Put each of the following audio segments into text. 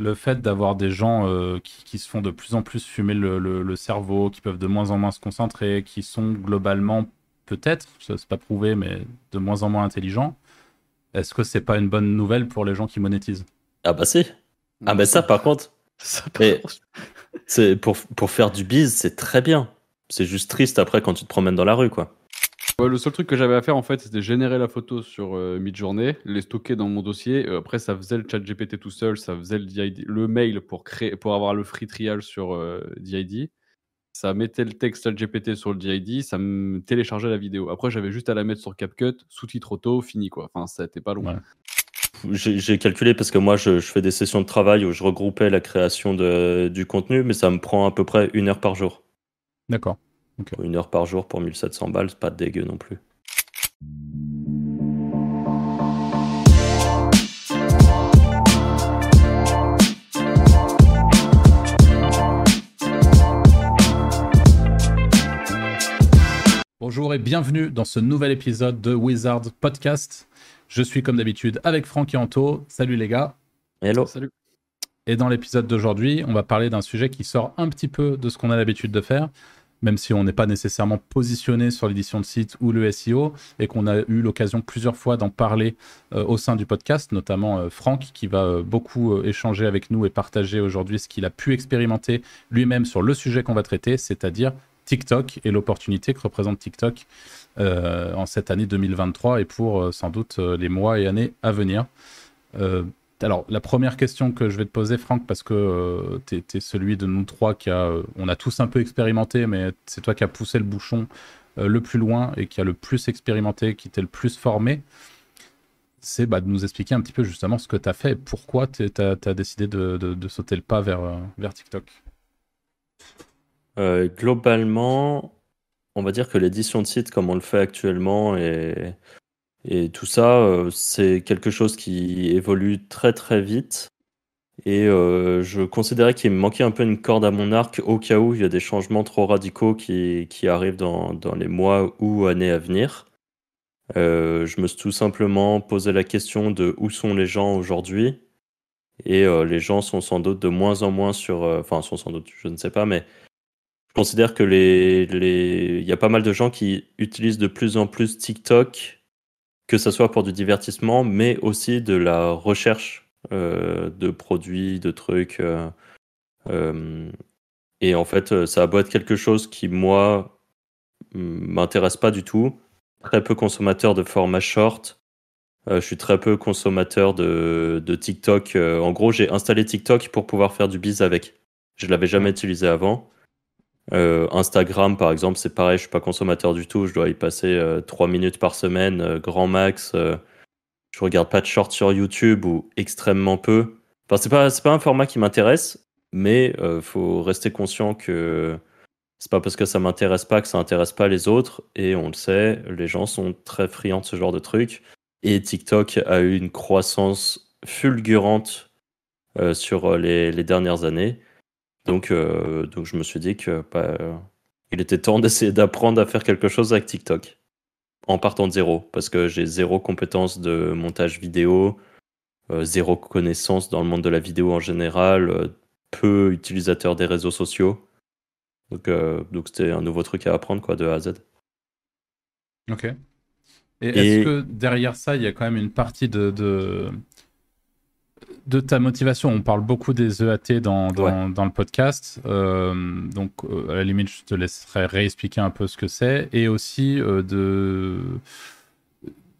le fait d'avoir des gens euh, qui, se font de plus en plus fumer le, cerveau, qui peuvent de moins en moins se concentrer, qui sont globalement, peut-être, ça c'est pas prouvé, mais de moins en moins intelligents, est-ce que c'est pas une bonne nouvelle pour les gens qui monétisent? Ah bah si. Ah bah ça par contre. c'est pour, pour faire du biz, c'est très bien. C'est juste triste après quand tu te promènes dans la rue, quoi le seul truc que j'avais à faire en fait, c'était générer la photo sur euh, Midjourney, les stocker dans mon dossier. Euh, après, ça faisait le chat GPT tout seul, ça faisait le, le mail pour, créer, pour avoir le free trial sur euh, DID. Ça mettait le texte chat GPT sur le DID, ça me téléchargeait la vidéo. Après, j'avais juste à la mettre sur CapCut, sous-titre auto, fini quoi. Enfin, ça n'était pas long. J'ai calculé parce que moi, je, je, fais des sessions de travail où je regroupais la création de, du contenu, mais ça me prend à peu près une heure par jour. D'accord. Une heure par jour pour 1700 balles, c'est pas dégueu non plus. Bonjour et bienvenue dans ce nouvel épisode de Wizard Podcast. Je suis comme d'habitude avec Franck et Anto. Salut les gars. Hello. Salut. Et dans l'épisode d'aujourd'hui, on va parler d'un sujet qui sort un petit peu de ce qu'on a l'habitude de faire, même si on n'est pas nécessairement positionné sur l'édition de site ou le SEO, et qu'on a eu l'occasion plusieurs fois d'en parler euh, au sein du podcast, notamment euh, Franck, qui va euh, beaucoup échanger avec nous et partager aujourd'hui ce qu'il a pu expérimenter lui-même sur le sujet qu'on va traiter, c'est-à-dire TikTok et l'opportunité que représente TikTok en cette année 2023 et pour sans doute les mois et années à venir. Alors, la première question que je vais te poser, Franck, parce que euh, tu es, celui de nous trois qui a. Euh, on a tous un peu expérimenté, mais c'est toi qui as poussé le bouchon euh, le plus loin et qui a le plus expérimenté, qui t'es le plus formé. C'est bah, de nous expliquer un petit peu justement ce que tu as fait et pourquoi tu as, décidé de, sauter le pas vers, vers TikTok. globalement, on va dire que l'édition de site, comme on le fait actuellement, est et tout ça, euh, c'est quelque chose qui évolue très très vite. Et euh, je considérais qu'il me manquait un peu une corde à mon arc au cas où il y a des changements trop radicaux qui, qui arrivent dans, dans, les mois ou années à venir. Euh, je me suis tout simplement posé la question de où sont les gens aujourd'hui. Et les gens sont sans doute de moins en moins sur. Enfin, sont sans doute, je ne sais pas, mais je considère que les, les... y a pas mal de gens qui utilisent de plus en plus TikTok que ce soit pour du divertissement, mais aussi de la recherche euh, de produits, de trucs. Euh, euh, et en fait, ça a beau être quelque chose qui, moi, m'intéresse pas du tout. Très peu consommateur de format short. je suis très peu consommateur de, de TikTok. en gros, j'ai installé TikTok pour pouvoir faire du biz avec. Je l'avais jamais utilisé avant. Euh, Instagram, par exemple, c'est pareil, je suis pas consommateur du tout. Je dois y passer euh, 3 minutes par semaine, euh, grand max. Je regarde pas de shorts sur YouTube ou extrêmement peu. Enfin, c'est pas, pas un format qui m'intéresse, mais faut rester conscient que c'est pas parce que ça m'intéresse pas que ça intéresse pas les autres. Et on le sait, les gens sont très friands de ce genre de trucs. Et TikTok a eu une croissance fulgurante sur les dernières années. Donc, euh, donc je me suis dit que bah, il était temps d'essayer d'apprendre à faire quelque chose avec TikTok en partant de zéro parce que j'ai zéro compétence de montage vidéo, euh, zéro connaissance dans le monde de la vidéo en général, euh, peu utilisateur des réseaux sociaux. Donc donc c'était un nouveau truc à apprendre quoi de A à Z. Ok. Et, est-ce que derrière ça, il y a quand même une partie de, de ta motivation, on parle beaucoup des EAT dans, dans, le podcast. Euh, donc, euh, à la limite, je te laisserai réexpliquer un peu ce que c'est. Et aussi euh, de.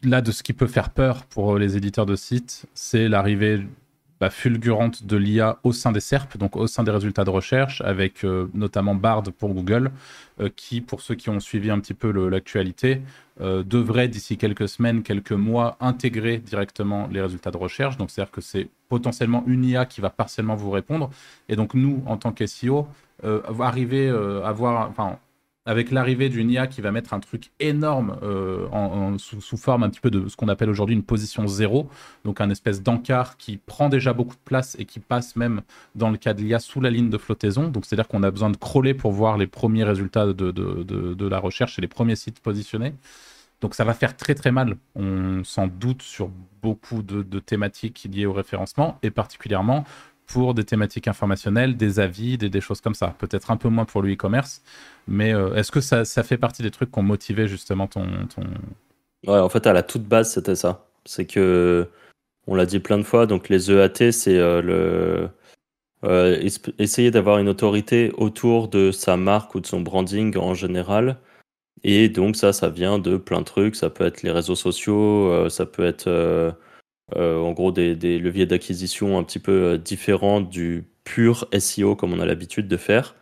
Là, de ce qui peut faire peur pour les éditeurs de sites, c'est l'arrivée fulgurante de l'IA au sein des SERP, donc au sein des résultats de recherche, avec euh, notamment Bard pour Google, euh, qui, pour ceux qui ont suivi un petit peu l'actualité, euh, devrait d'ici quelques semaines, quelques mois, intégrer directement les résultats de recherche. Donc, c'est-à-dire que c'est potentiellement une IA qui va partiellement vous répondre. Et donc, nous, en tant qu'SEO, arriver à voir, avec l'arrivée d'une IA qui va mettre un truc énorme euh, en, sous, forme un petit peu de ce qu'on appelle aujourd'hui une position zéro, donc un espèce d'encart qui prend déjà beaucoup de place et qui passe même dans le cas de l'IA sous la ligne de flottaison. Donc c'est-à-dire qu'on a besoin de crawler pour voir les premiers résultats de, de, de, la recherche et les premiers sites positionnés. Donc ça va faire très très mal, on s'en doute sur beaucoup de, thématiques liées au référencement et particulièrement pour des thématiques informationnelles, des avis, des, choses comme ça. Peut-être un peu moins pour le e-commerce, mais euh, est-ce que ça, fait partie des trucs qui ont motivé justement ton. Ouais, en fait, à la toute base, c'était ça. C'est que, on l'a dit plein de fois, donc les EAT, c'est euh, le... Euh, essayer d'avoir une autorité autour de sa marque ou de son branding en général. Et donc ça, ça vient de plein de trucs. Ça peut être les réseaux sociaux, ça peut être en gros des, leviers d'acquisition un petit peu euh, différents du pur SEO comme on a l'habitude de faire.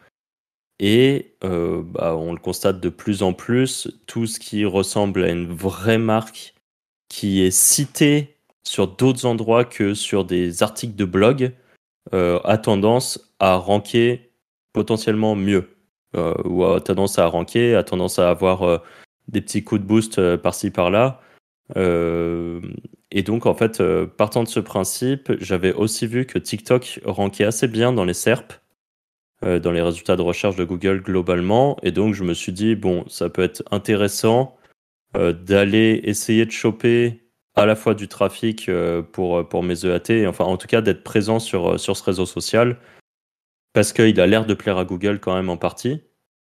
Et euh, bah, on le constate de plus en plus, tout ce qui ressemble à une vraie marque qui est citée sur d'autres endroits que sur des articles de blog a tendance à ranker potentiellement mieux. ou a tendance à ranker, a tendance à avoir des petits coups de boost par-ci par-là. Et donc, en fait, euh, partant de ce principe, j'avais aussi vu que TikTok rankait assez bien dans les SERP, euh, dans les résultats de recherche de Google globalement. Et donc, je me suis dit, bon, ça peut être intéressant euh, d'aller essayer de choper à la fois du trafic pour, pour mes EAT, enfin, en tout cas, d'être présent sur, sur ce réseau social, parce qu'il a l'air de plaire à Google quand même en partie,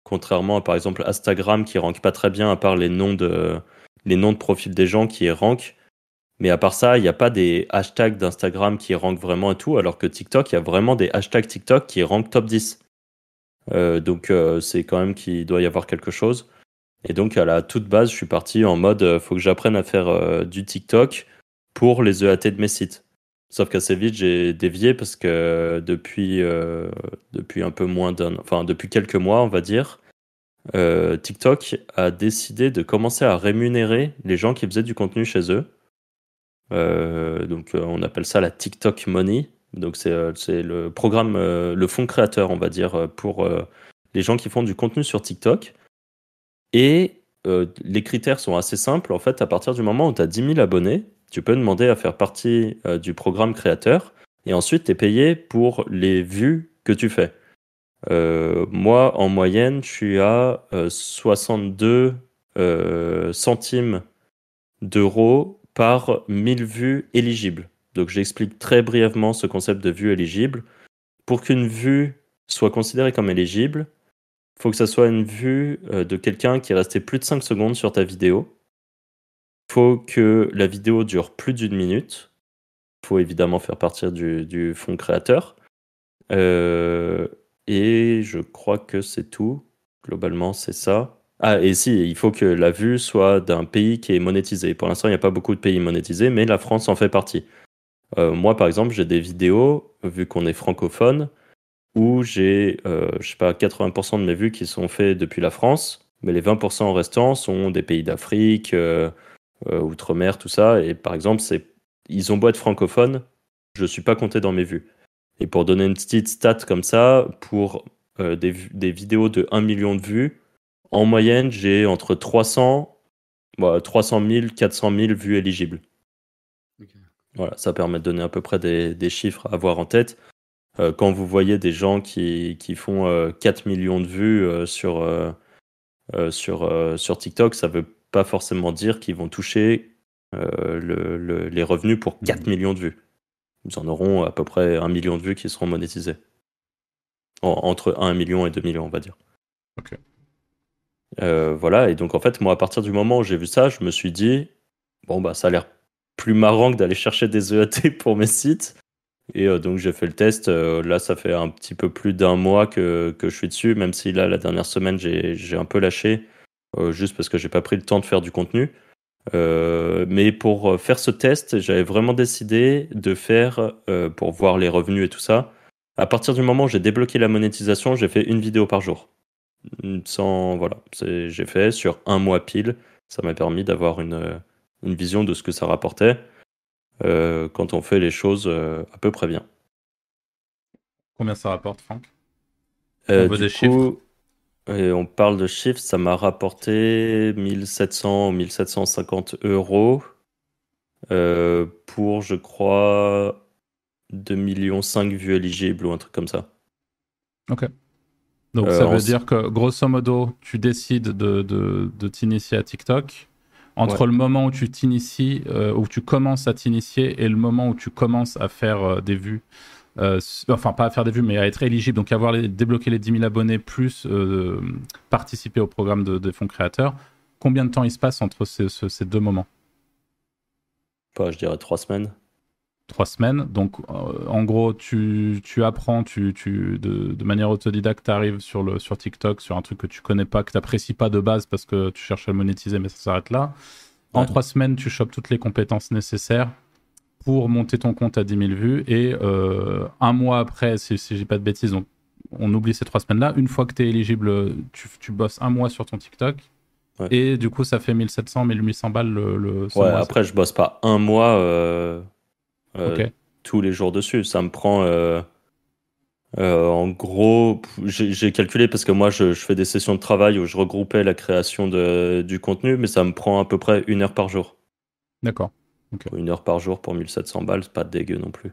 contrairement à, par exemple, Instagram qui rank pas très bien, à part les noms de, les noms de des gens qui rank. Mais à part ça, il n'y a pas des hashtags d'Instagram qui rankent vraiment et tout, alors que TikTok, il y a vraiment des hashtags TikTok qui rankent top 10. Euh, donc euh, c'est quand même qu'il doit y avoir quelque chose. Et donc à la toute base, je suis parti en mode, euh, faut que j'apprenne à faire du TikTok pour les EAT de mes sites. Sauf qu'assez vite, j'ai dévié parce que depuis, depuis un peu moins d'un, enfin depuis quelques mois, on va dire, TikTok a décidé de commencer à rémunérer les gens qui faisaient du contenu chez eux. Euh, donc euh, on appelle ça la TikTok Money. Donc c'est euh, le programme, le fonds créateur, on va dire, pour les gens qui font du contenu sur TikTok. Et les critères sont assez simples. En fait, à partir du moment où tu as 10 000 abonnés, tu peux demander à faire partie du programme créateur. Et ensuite, tu es payé pour les vues que tu fais. moi, en moyenne, je suis à 62 centimes d'euros par 1000 vues éligibles. Donc j'explique très brièvement ce concept de vue éligible. Pour qu'une vue soit considérée comme éligible, il faut que ça soit une vue euh, de quelqu'un qui est resté plus de 5 secondes sur ta vidéo. Il faut que la vidéo dure plus d'une minute. Il faut évidemment faire partir du, du fonds créateur. Euh, et je crois que c'est tout. Globalement, c'est ça. Ah, et si, il faut que la vue soit d'un pays qui est monétisé. Pour l'instant, il n'y a pas beaucoup de pays monétisés, mais la France en fait partie. Euh, moi, par exemple, j'ai des vidéos, vu qu'on est francophone, où j'ai, euh, je sais pas, 80% de mes vues qui sont faites depuis la France, mais les 20% restants sont des pays d'Afrique, euh, outre-mer, tout ça. Et par exemple, c'est, ils ont beau être francophones, je ne suis pas compté dans mes vues. Et pour donner une petite stat comme ça, pour des, des vidéos de 1 million de vues, en moyenne, j'ai entre 300, 300 000, 400 000 vues éligibles. Voilà, ça permet de donner à peu près des, chiffres à avoir en tête. Euh, quand vous voyez des gens qui, font 4 euh, millions de vues euh, sur, sur, sur TikTok, ça ne veut pas forcément dire qu'ils vont toucher les revenus pour 4 mmh. millions de vues. Ils en auront à peu près 1 million de vues qui seront monétisées. entre 1 million et 2 millions, on va dire. Euh, voilà, et donc en fait, moi, à partir du moment où j'ai vu ça, je me suis dit, bon, bah, ça a l'air plus marrant que d'aller chercher des EAT pour mes sites. Et euh, donc j'ai fait le test. Euh, là, ça fait un petit peu plus d'un mois que, que, je suis dessus, même si là, la dernière semaine, j'ai un peu lâché, juste parce que j'ai pas pris le temps de faire du contenu. mais pour faire ce test, j'avais vraiment décidé de faire, pour voir les revenus et tout ça, à partir du moment où j'ai débloqué la monétisation, j'ai fait une vidéo par jour sans voilà, j'ai fait sur un mois pile. Ça m'a permis d'avoir une, une, vision de ce que ça rapportait euh, quand on fait les choses euh, à peu près bien. Combien ça rapporte, Franck? Euh, on chiffres et on parle de chiffres, ça m'a rapporté 1700 ou 1750 euros pour, je crois, 2,5 millions vues éligibles ou un truc comme ça. Ok. Donc ça euh, veut dire que grosso modo, tu décides de, de, t'initier à TikTok. Entre le moment où tu t'inities, euh, où tu commences à t'initier et le moment où tu commences à faire euh, des vues enfin pas à faire des vues, mais à être éligible, donc avoir les, débloqué les 10 000 abonnés plus participer au programme de, fonds créateurs, combien de temps il se passe entre ces, ces deux moments? Pas, Je dirais trois semaines trois semaines. Donc, euh, en gros, tu, tu apprends, tu, tu, de, de manière autodidacte, tu arrives sur, le, sur TikTok, sur un truc que tu connais pas, que tu n'apprécies pas de base parce que tu cherches à le monétiser, mais ça s'arrête là. En trois semaines, tu chopes toutes les compétences nécessaires pour monter ton compte à 10 000 vues. Et euh, un mois après, si, si j'ai pas de bêtises, on, on oublie ces trois semaines-là. Une fois que tu es éligible, tu, tu, bosses un mois sur ton TikTok. Et du coup, ça fait 1700, 1800 balles le, le Ouais, après, je bosse pas un mois. Euh, euh, tous les jours dessus. Ça me prend. Euh, euh, en gros, j'ai calculé parce que moi je, fais des sessions de travail où je regroupais la création de, du contenu, mais ça me prend à peu près une heure par jour. D'accord. Une heure par jour pour 1700 balles, c'est pas dégueu non plus.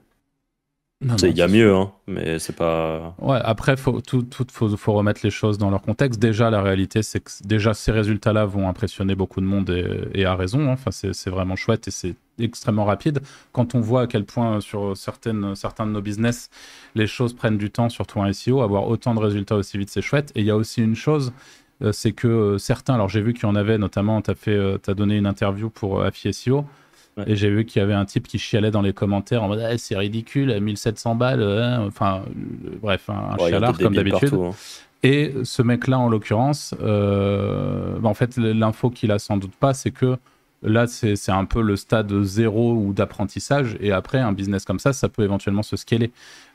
Il y a mieux, hein, mais c'est pas. Ouais, après, faut, tout, tout, faut, faut, remettre les choses dans leur contexte. Déjà, la réalité, c'est que déjà ces résultats-là vont impressionner beaucoup de monde et, à raison. Hein. Enfin, c'est vraiment chouette et c'est extrêmement rapide. Quand on voit à quel point sur certaines, certains de nos business, les choses prennent du temps, surtout en SEO, avoir autant de résultats aussi vite, c'est chouette. Et il y a aussi une chose, euh, c'est que euh, certains, alors j'ai vu qu'il y en avait, notamment, tu as, euh, as donné une interview pour Affi SEO. Et j'ai vu qu'il y avait un type qui chialait dans les commentaires en mode ah, c'est ridicule, 1700 balles, hein. enfin bref, un, chialard comme d'habitude. Hein. Et ce mec-là, en l'occurrence, euh, bah, en fait, l'info qu'il a sans doute pas, c'est que là, c'est un peu le stade zéro ou d'apprentissage. Et après, un business comme ça, ça peut éventuellement se scaler.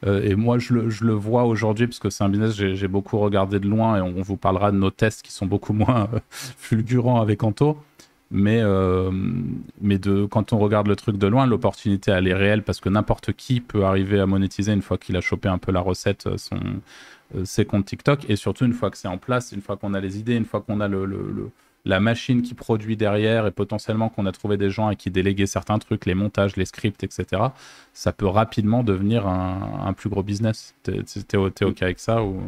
Euh, et moi, je le, vois aujourd'hui, parce que c'est un business que j'ai beaucoup regardé de loin, et on vous parlera de nos tests qui sont beaucoup moins euh, fulgurants avec Anto. Mais, euh, quand on regarde le truc de loin, l'opportunité, elle est réelle parce que n'importe qui peut arriver à monétiser une fois qu'il a chopé un peu la recette, ses comptes TikTok. Et surtout, une fois que c'est en place, une fois qu'on a les idées, une fois qu'on a le, la machine qui produit derrière et potentiellement qu'on a trouvé des gens à qui déléguer certains trucs, les montages, les scripts, etc., ça peut rapidement devenir un, plus gros business. T'es es, OK avec ça ou...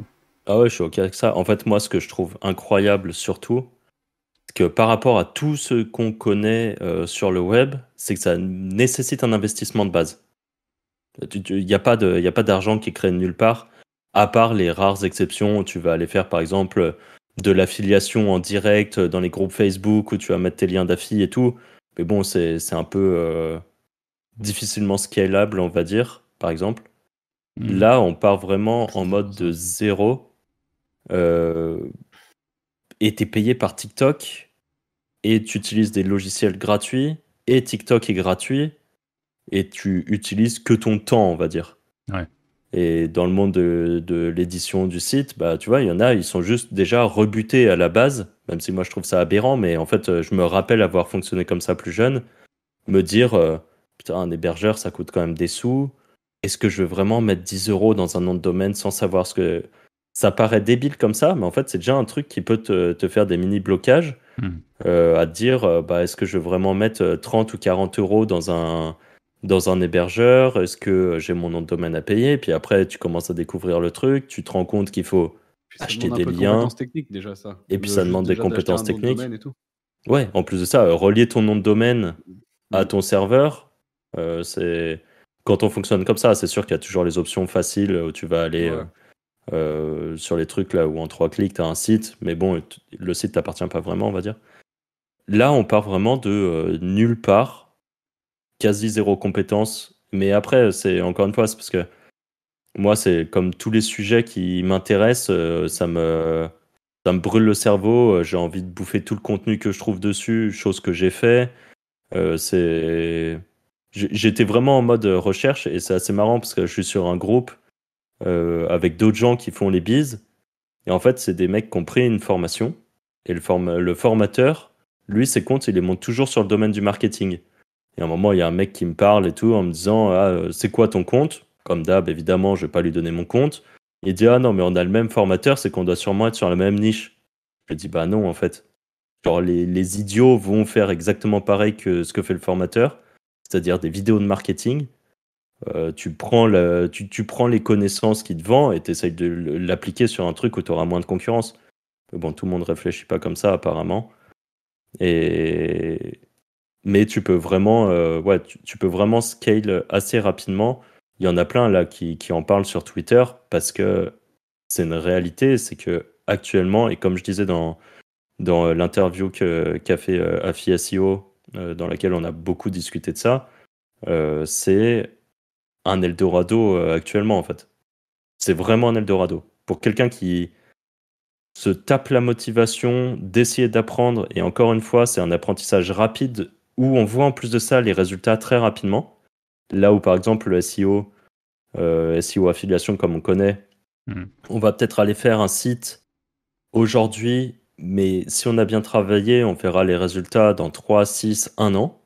Ah ouais, je suis OK avec ça. En fait, moi, ce que je trouve incroyable surtout, que par rapport à tout ce qu'on connaît euh, sur le web, c'est que ça nécessite un investissement de base. Il n'y a pas d'argent qui crée nulle part, à part les rares exceptions où tu vas aller faire par exemple de l'affiliation en direct dans les groupes Facebook où tu vas mettre tes liens d'affi et tout. Mais bon, c'est un peu euh, difficilement scalable, on va dire, par exemple. Hmm. Là, on part vraiment en mode de zéro. Euh, et tu es payé par TikTok et tu utilises des logiciels gratuits et TikTok est gratuit et tu utilises que ton temps, on va dire. Et dans le monde de, l'édition du site, bah, tu vois, il y en a, ils sont juste déjà rebutés à la base, même si moi je trouve ça aberrant, mais en fait, je me rappelle avoir fonctionné comme ça plus jeune, me dire, euh, putain, un hébergeur, ça coûte quand même des sous. Est-ce que je veux vraiment mettre 10 euros dans un nom de domaine sans savoir ce que. Ça paraît débile comme ça, mais en fait, c'est déjà un truc qui peut te, te faire des mini blocages Hmm. Euh, à te dire euh, bah, est-ce que je veux vraiment mettre 30 euh, ou 40 euros dans un, dans un hébergeur Est-ce que j'ai mon nom de domaine à payer? Puis après, tu commences à découvrir le truc, tu te rends compte qu'il faut acheter des liens. techniques déjà, ça. Et puis ça demande des compétences techniques. Ouais, en plus de ça, relier ton nom de domaine à hmm. ton serveur, c'est quand on fonctionne comme ça, c'est sûr qu'il y a toujours les options faciles où tu vas aller. Euh, sur les trucs là où en trois clics tu as un site, mais bon, le site t'appartient pas vraiment, on va dire. Là, on part vraiment de euh, nulle part, quasi zéro compétence. Mais après, c'est encore une fois, c'est parce que moi, c'est comme tous les sujets qui m'intéressent, euh, ça me ça me brûle le cerveau. J'ai envie de bouffer tout le contenu que je trouve dessus, chose que j'ai fait. c'est j'étais vraiment en mode recherche et c'est assez marrant parce que je suis sur un groupe euh, avec d'autres gens qui font les bises. Et en fait, c'est des mecs qui ont pris une formation. Et le, le formateur, lui, ses comptes, il les monte toujours sur le domaine du marketing. Et à un moment, il y a un mec qui me parle et tout en me disant ah, euh, C'est quoi ton compte? Comme d'hab, évidemment, je vais pas lui donner mon compte. Il dit Ah non, mais on a le même formateur, c'est qu'on doit sûrement être sur la même niche. Je dis Bah non, en fait. Genre, les, idiots vont faire exactement pareil que ce que fait le formateur, c'est-à-dire des vidéos de marketing. Euh, tu, prends tu, prends les connaissances qui te vendent et tu essayes de l'appliquer sur un truc où tu auras moins de concurrence. Mais bon, tout le monde réfléchit pas comme ça apparemment. Et... Mais tu peux vraiment, euh, ouais, tu, peux vraiment scale assez rapidement il y en a plein là qui, en parlent sur Twitter parce que c'est une réalité, c'est que actuellement, et comme je disais dans, dans l'interview qu'a fait euh, AFI SEO, euh, dans laquelle on a beaucoup discuté de ça, euh, c'est un Eldorado actuellement en fait. C'est vraiment un Eldorado. Pour quelqu'un qui se tape la motivation d'essayer d'apprendre, et encore une fois, c'est un apprentissage rapide où on voit en plus de ça les résultats très rapidement. Là où par exemple le SEO, SEO affiliation comme on connaît, hmm. on va peut-être aller faire un site aujourd'hui, mais si on a bien travaillé, on verra les résultats dans 3, 6, 1 an,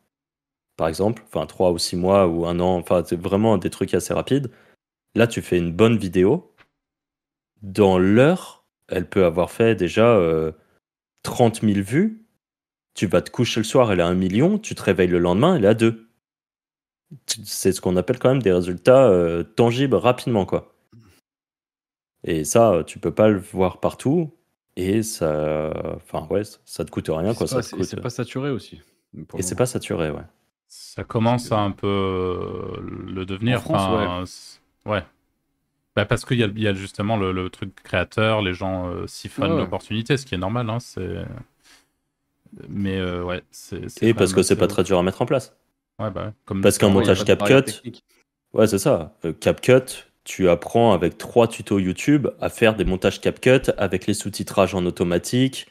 par exemple, enfin 3 ou 6 mois ou 1 an, enfin c'est vraiment des trucs assez rapides. Là, tu fais une bonne vidéo. Dans l'heure, elle peut avoir fait déjà 30 euh, 000 vues. Tu vas te coucher le soir, elle a 1 million. Tu te réveilles le lendemain, elle a 2. C'est ce qu'on appelle quand même des résultats euh, tangibles rapidement, quoi. Et ça, tu peux pas le voir partout. Et ça, enfin ouais, ça te coûte rien quoi. Ça c'est pas saturé aussi. Et c'est pas saturé, ouais. Ça commence à un peu euh, le devenir. En France, ouais. Bah parce qu'il y, y, a justement le, truc créateur, les gens euh, siphonnent l'opportunité, ce qui est normal. Hein, c'est... Mais euh, ouais, c'est. Et parce que c'est pas très dur à mettre en place. Ouais, bah, comme parce qu'un montage CapCut, ouais, c'est ça. CapCut, tu apprends avec trois tutos YouTube à faire des montages CapCut avec les sous-titrages en automatique.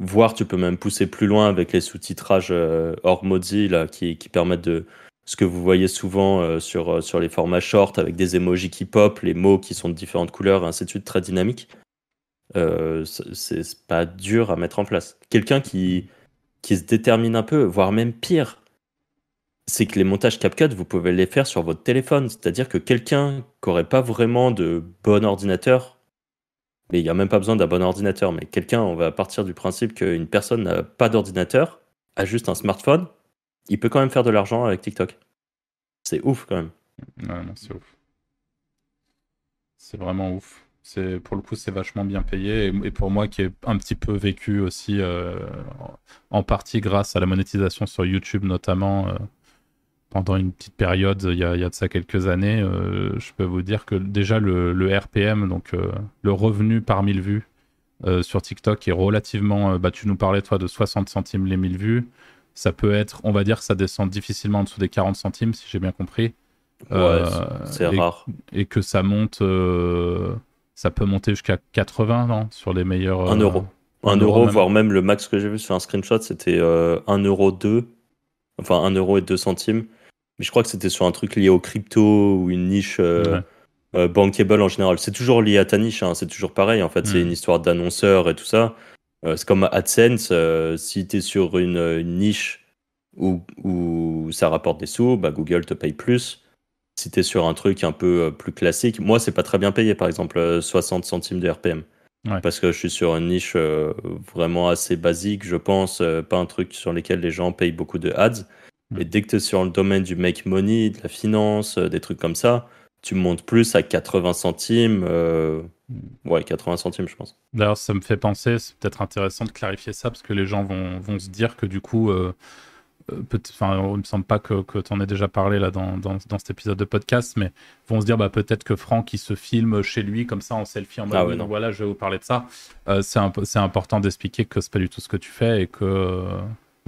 Voire tu peux même pousser plus loin avec les sous-titrages euh, hors Mozilla qui, qui, permettent de ce que vous voyez souvent euh, sur, euh, sur les formats short avec des emojis qui pop, les mots qui sont de différentes couleurs, et ainsi de suite, très dynamique. c'est pas dur à mettre en place. Quelqu'un qui, qui se détermine un peu, voire même pire, c'est que les montages CapCut, vous pouvez les faire sur votre téléphone. C'est-à-dire que quelqu'un qui n'aurait pas vraiment de bon ordinateur, mais il n'y a même pas besoin d'un bon ordinateur, mais quelqu'un, on va partir du principe qu'une personne n'a pas d'ordinateur, a juste un smartphone, il peut quand même faire de l'argent avec TikTok. C'est ouf quand même. Ouais, non, c'est ouf. C'est vraiment ouf. C'est pour le coup, c'est vachement bien payé. Et, pour moi, qui ai un petit peu vécu aussi, euh, en partie grâce à la monétisation sur YouTube notamment, euh, pendant une petite période, il y a, de ça quelques années, euh, je peux vous dire que déjà le, RPM, donc le revenu par 1000 vues sur TikTok est relativement, bah, tu nous parlais toi de 60 centimes les 1000 vues, ça peut être, on va dire que ça descend difficilement en dessous des 40 centimes si j'ai bien compris. Ouais, c'est rare. Et que ça monte, ça peut monter jusqu'à 80 non, sur les meilleurs... 1 euro. 1 euro, voire même le max que j'ai vu sur un screenshot, c'était 1 euro 2 enfin 1 euro et 2 centimes. Mais je crois que c'était sur un truc lié au crypto ou une niche euh, euh, bankable en général. C'est toujours lié à ta niche, hein, c'est toujours pareil. En fait, c'est mm. une histoire d'annonceur et tout ça. Euh, c'est comme AdSense. si tu es sur une, niche où, où, ça rapporte des sous, bah, Google te paye plus. Si tu es sur un truc un peu plus classique, moi, c'est pas très bien payé, par exemple, 60 centimes de RPM. Parce que je suis sur une niche vraiment assez basique, je pense, pas un truc sur lequel les gens payent beaucoup de ads. Et dès que tu es sur le domaine du make money, de la finance, euh, des trucs comme ça, tu montes plus à 80 centimes. Euh, ouais, 80 centimes, je pense. D'ailleurs, ça me fait penser, c'est peut-être intéressant de clarifier ça, parce que les gens vont, vont se dire que du coup, euh, enfin, il me semble pas que, que tu en aies déjà parlé là dans, dans, dans, cet épisode de podcast, mais vont se dire bah, peut-être que Franck, il se filme chez lui comme ça en selfie en mode ah voilà, je vais vous parler de ça. c'est important d'expliquer que c'est pas du tout ce que tu fais et que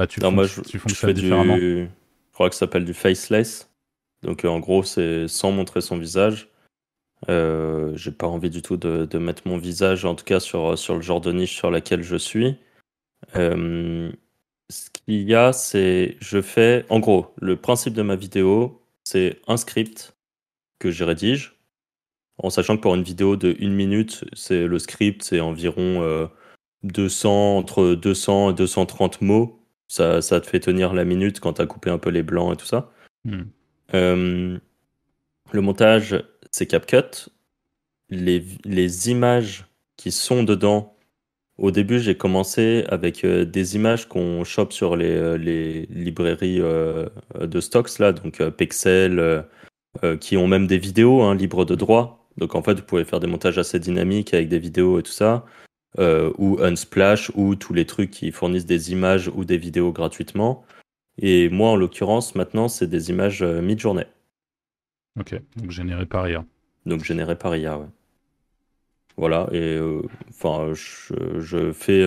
bah, tu, non, moi, je, fais différemment. Du, je crois que ça s'appelle du faceless. Donc, euh, en gros, c'est sans montrer son visage. Euh, j'ai pas envie du tout de, de, mettre mon visage, en tout cas sur, sur le genre de niche sur laquelle je suis. Euh, ce qu'il y a, c'est je fais, en gros, le principe de ma vidéo, c'est un script que je rédige, en sachant que pour une vidéo de une minute, c'est le script, c'est environ 200 entre 200 et 230 mots ça, ça te fait tenir la minute quand tu as coupé un peu les blancs et tout ça. Hmm. Euh, le montage, c'est CapCut. Les, les, images qui sont dedans, au début, j'ai commencé avec euh, des images qu'on chope sur les, euh, les librairies de stocks, là, donc Pixel, qui ont même des vidéos hein, libres de droit. Donc en fait, vous pouvez faire des montages assez dynamiques avec des vidéos et tout ça. Euh, ou Unsplash, ou tous les trucs qui fournissent des images ou des vidéos gratuitement. Et moi, en l'occurrence, maintenant, c'est des images euh, mid-journée. Ok, donc généré par IA. Donc généré par IA, ouais. Voilà, et enfin, je, fais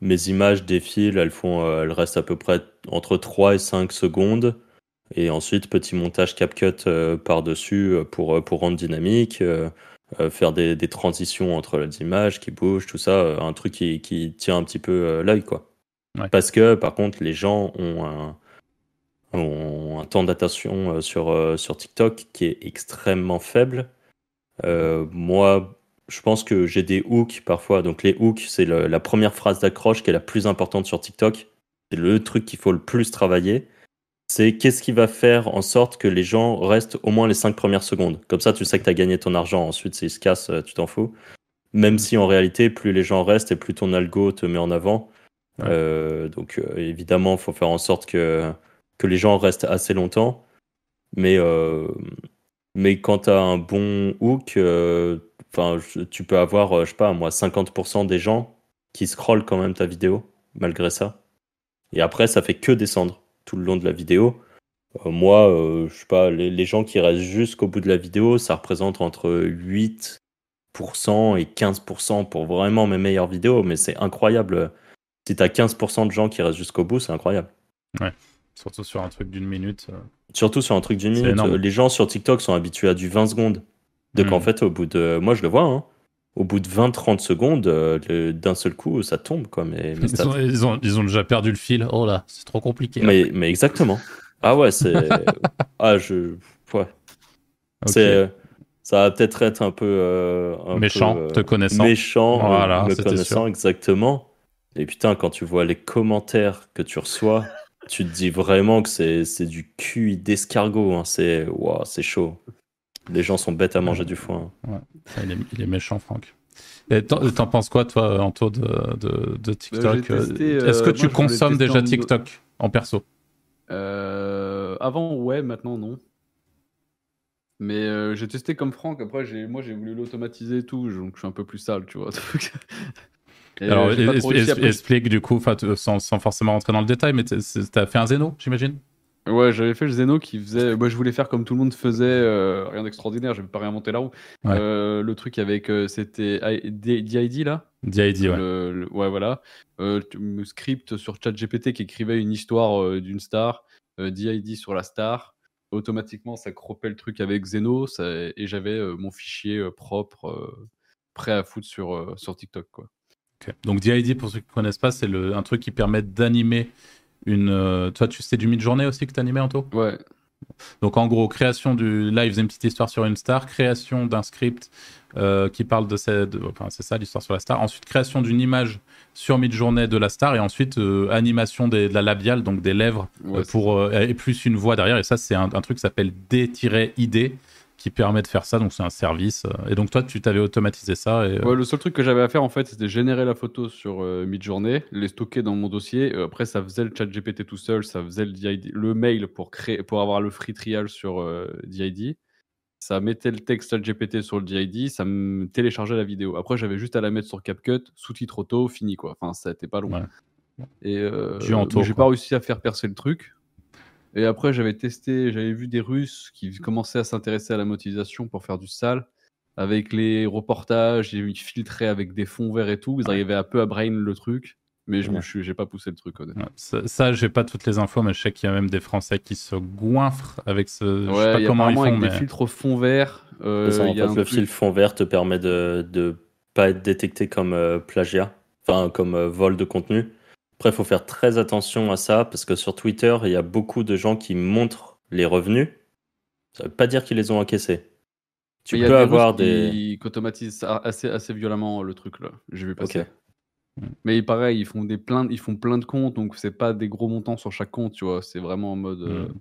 mes images défilent, elles font, elles restent à peu près entre 3 et 5 secondes. Et ensuite, petit montage CapCut par-dessus pour, pour rendre dynamique. Euh, faire des, transitions entre les images qui bougent, tout ça, euh, un truc qui, qui tient un petit peu euh, l'œil, quoi. Parce que, par contre, les gens ont un, ont un temps d'attention sur, sur TikTok qui est extrêmement faible. moi, je pense que j'ai des hooks parfois. Donc, les hooks, c'est la première phrase d'accroche qui est la plus importante sur TikTok. C'est le truc qu'il faut le plus travailler c'est qu'est-ce qui va faire en sorte que les gens restent au moins les 5 premières secondes? Comme ça, tu sais que tu as gagné ton argent. Ensuite, s'ils se cassent, euh, tu t'en fous. Même si en réalité, plus les gens restent et plus ton algo te met en avant. Euh, donc euh, évidemment, il faut faire en sorte que, que les gens restent assez longtemps. Mais, mais quand tu as un bon hook, enfin tu peux avoir, je sais pas, moi, 50% des gens qui scrollent quand même ta vidéo, malgré ça. Et après, ça fait que descendre tout le long de la vidéo. Euh, moi, euh, je sais pas, les, gens qui restent jusqu'au bout de la vidéo, ça représente entre 8% et 15% pour vraiment mes meilleures vidéos, mais c'est incroyable. Si tu as 15% de gens qui restent jusqu'au bout, c'est incroyable. Ouais, surtout sur un truc d'une minute. Euh, surtout sur un truc d'une minute. Les gens sur TikTok sont habitués à du 20 secondes. Donc hmm. en fait, au bout de. Moi, je le vois, hein au bout de 20-30 secondes, euh, d'un seul coup, ça tombe. Quoi, mais, ils, ont, ils, ont, déjà perdu le fil. Oh là, c'est trop compliqué. Mais, mais, exactement. Ah ouais, c'est. ah, je. Ouais. C'est. Ça va peut-être être un peu. Euh, méchant, euh, te connaissant. Méchant, voilà, me connaissant, exactement. Et putain, quand tu vois les commentaires que tu reçois, tu te dis vraiment que c'est du QI d'escargot. Hein. C'est wow, chaud. Les gens sont bêtes à manger du foin. il, est, méchant, Franck. T'en penses quoi, toi, Anto, de, de, de TikTok euh, euh, Est-ce que tu consommes déjà TikTok en perso? Euh, Avant, ouais, maintenant, non. Mais j'ai testé comme Franck. Après, moi, j'ai voulu l'automatiser et tout, donc je suis un peu plus sale, tu vois. Alors, explique du coup, sans, sans, forcément rentrer dans le détail, mais t'as fait un Zeno, j'imagine? Ouais, j'avais fait le Zeno qui faisait. Moi, je voulais faire comme tout le monde faisait, euh, rien d'extraordinaire, je vais pas réinventer la roue. Euh, le truc avec. Euh, c'était DID là? DID, ouais. ouais, voilà. le script sur ChatGPT qui écrivait une histoire d'une star, DID sur la star. Automatiquement, ça cropait le truc avec Zeno et j'avais mon fichier propre, prêt à foutre sur, sur TikTok. Quoi. Donc, DID, pour ceux qui ne connaissent pas, c'est un truc qui permet d'animer une. Euh, toi, tu sais du mid-journée aussi que tu animé, Anto? Ouais. Donc en gros, création du live, une petite histoire sur une star, création d'un script euh, qui parle de cette, enfin c'est ça l'histoire sur la star. Ensuite création d'une image sur mid-journée de la star et ensuite euh, animation de la labiale, donc des lèvres pour et plus une voix derrière. Et ça c'est un, un, truc qui s'appelle D-ID qui permet de faire ça. Donc c'est un service. Et donc toi, tu t'avais automatisé ça. Et, euh, le seul truc que j'avais à faire en fait, c'était générer la photo sur euh, Midjourney, les stocker dans mon dossier. Euh, après, ça faisait le chat GPT tout seul, ça faisait le, le mail pour créer, pour avoir le free trial sur DID. Ça mettait le texte chat GPT sur le DID, ça me téléchargeait la vidéo. Après, j'avais juste à la mettre sur CapCut, sous-titre auto, fini quoi. Enfin, ça n'était pas long. Et j'ai pas réussi à faire percer le truc. Et après, j'avais testé, j'avais vu des Russes qui commençaient à s'intéresser à la monétisation pour faire du sale. Avec les reportages, ils filtraient avec des fonds verts et tout. Ils arrivaient un peu à brain le truc. Mais je n'ai pas poussé le truc. ça, ça j'ai pas toutes les infos, mais je sais qu'il y a même des Français qui se goinfrent avec ce. Ouais, je sais pas comment ils font. Avec des filtres fond vert. Euh, en fait, le filtre fond vert te permet de ne pas être détecté comme euh, plagiat, enfin comme euh, vol de contenu. Après, il faut faire très attention à ça parce que sur Twitter, il y a beaucoup de gens qui montrent les revenus. Ça ne veut pas dire qu'ils les ont encaissés. Tu peux avoir des. Qui automatisent assez, assez violemment le truc là. J'ai vu passer. Mais pareil, ils font des plein, ils font plein de comptes, donc c'est pas des gros montants sur chaque compte, tu vois. C'est vraiment en mode. Euh, hmm.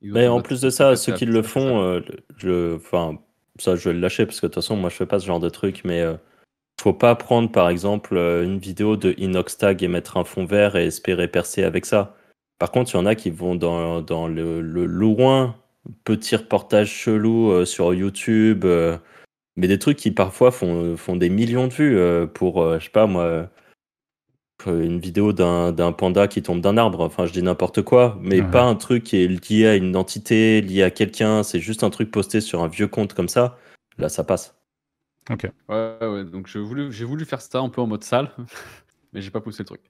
Mais en plus de ça, ceux qui le font, euh, je, enfin, ça je vais le lâcher parce que de toute façon, moi je fais pas ce genre de truc, mais euh, faut pas prendre par exemple euh, une vidéo de Inoxtag et mettre un fond vert et espérer percer avec ça. Par contre, il y en a qui vont dans, dans le, loin, petit reportage chelou euh, sur YouTube, euh, mais des trucs qui parfois font, font des millions de vues pour, je sais pas moi, une vidéo d'un panda qui tombe d'un arbre. Enfin, je dis n'importe quoi, mais pas un truc qui est lié à une entité, lié à quelqu'un. C'est juste un truc posté sur un vieux compte comme ça. Là, ça passe. Ok. Ouais, ouais. Donc, j'ai voulu, voulu faire ça un peu en mode sale, mais j'ai pas poussé le truc.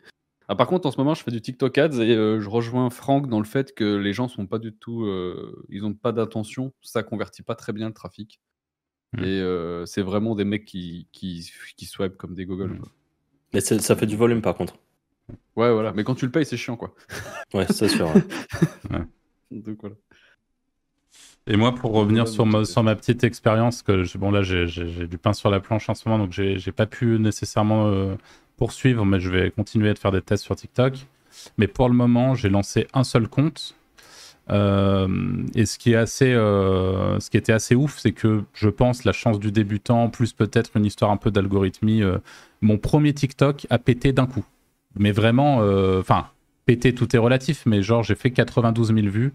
Ah, par contre, en ce moment, je fais du TikTok ads et euh, je rejoins Franck dans le fait que les gens sont pas du tout, euh, ils ont pas d'intention, ça convertit pas très bien le trafic. Hmm. Et euh, c'est vraiment des mecs qui, qui, qui swipe comme des gogoles. Hmm. Mais ça fait du volume par contre. Ouais, voilà. Mais quand tu le payes, c'est chiant, quoi. ouais, c'est sûr. Donc voilà. Et moi, pour revenir sur ma, sur ma petite expérience, que bon là j'ai du pain sur la planche en ce moment, donc j'ai pas pu nécessairement poursuivre, mais je vais continuer à faire des tests sur TikTok. Mais pour le moment, j'ai lancé un seul compte. Euh, et ce qui est assez, euh, ce qui était assez ouf, c'est que je pense la chance du débutant, plus peut-être une histoire un peu d'algorithmie. Euh, mon premier TikTok a pété d'un coup, mais vraiment, enfin, pété tout est relatif, mais genre j'ai fait 92 000 vues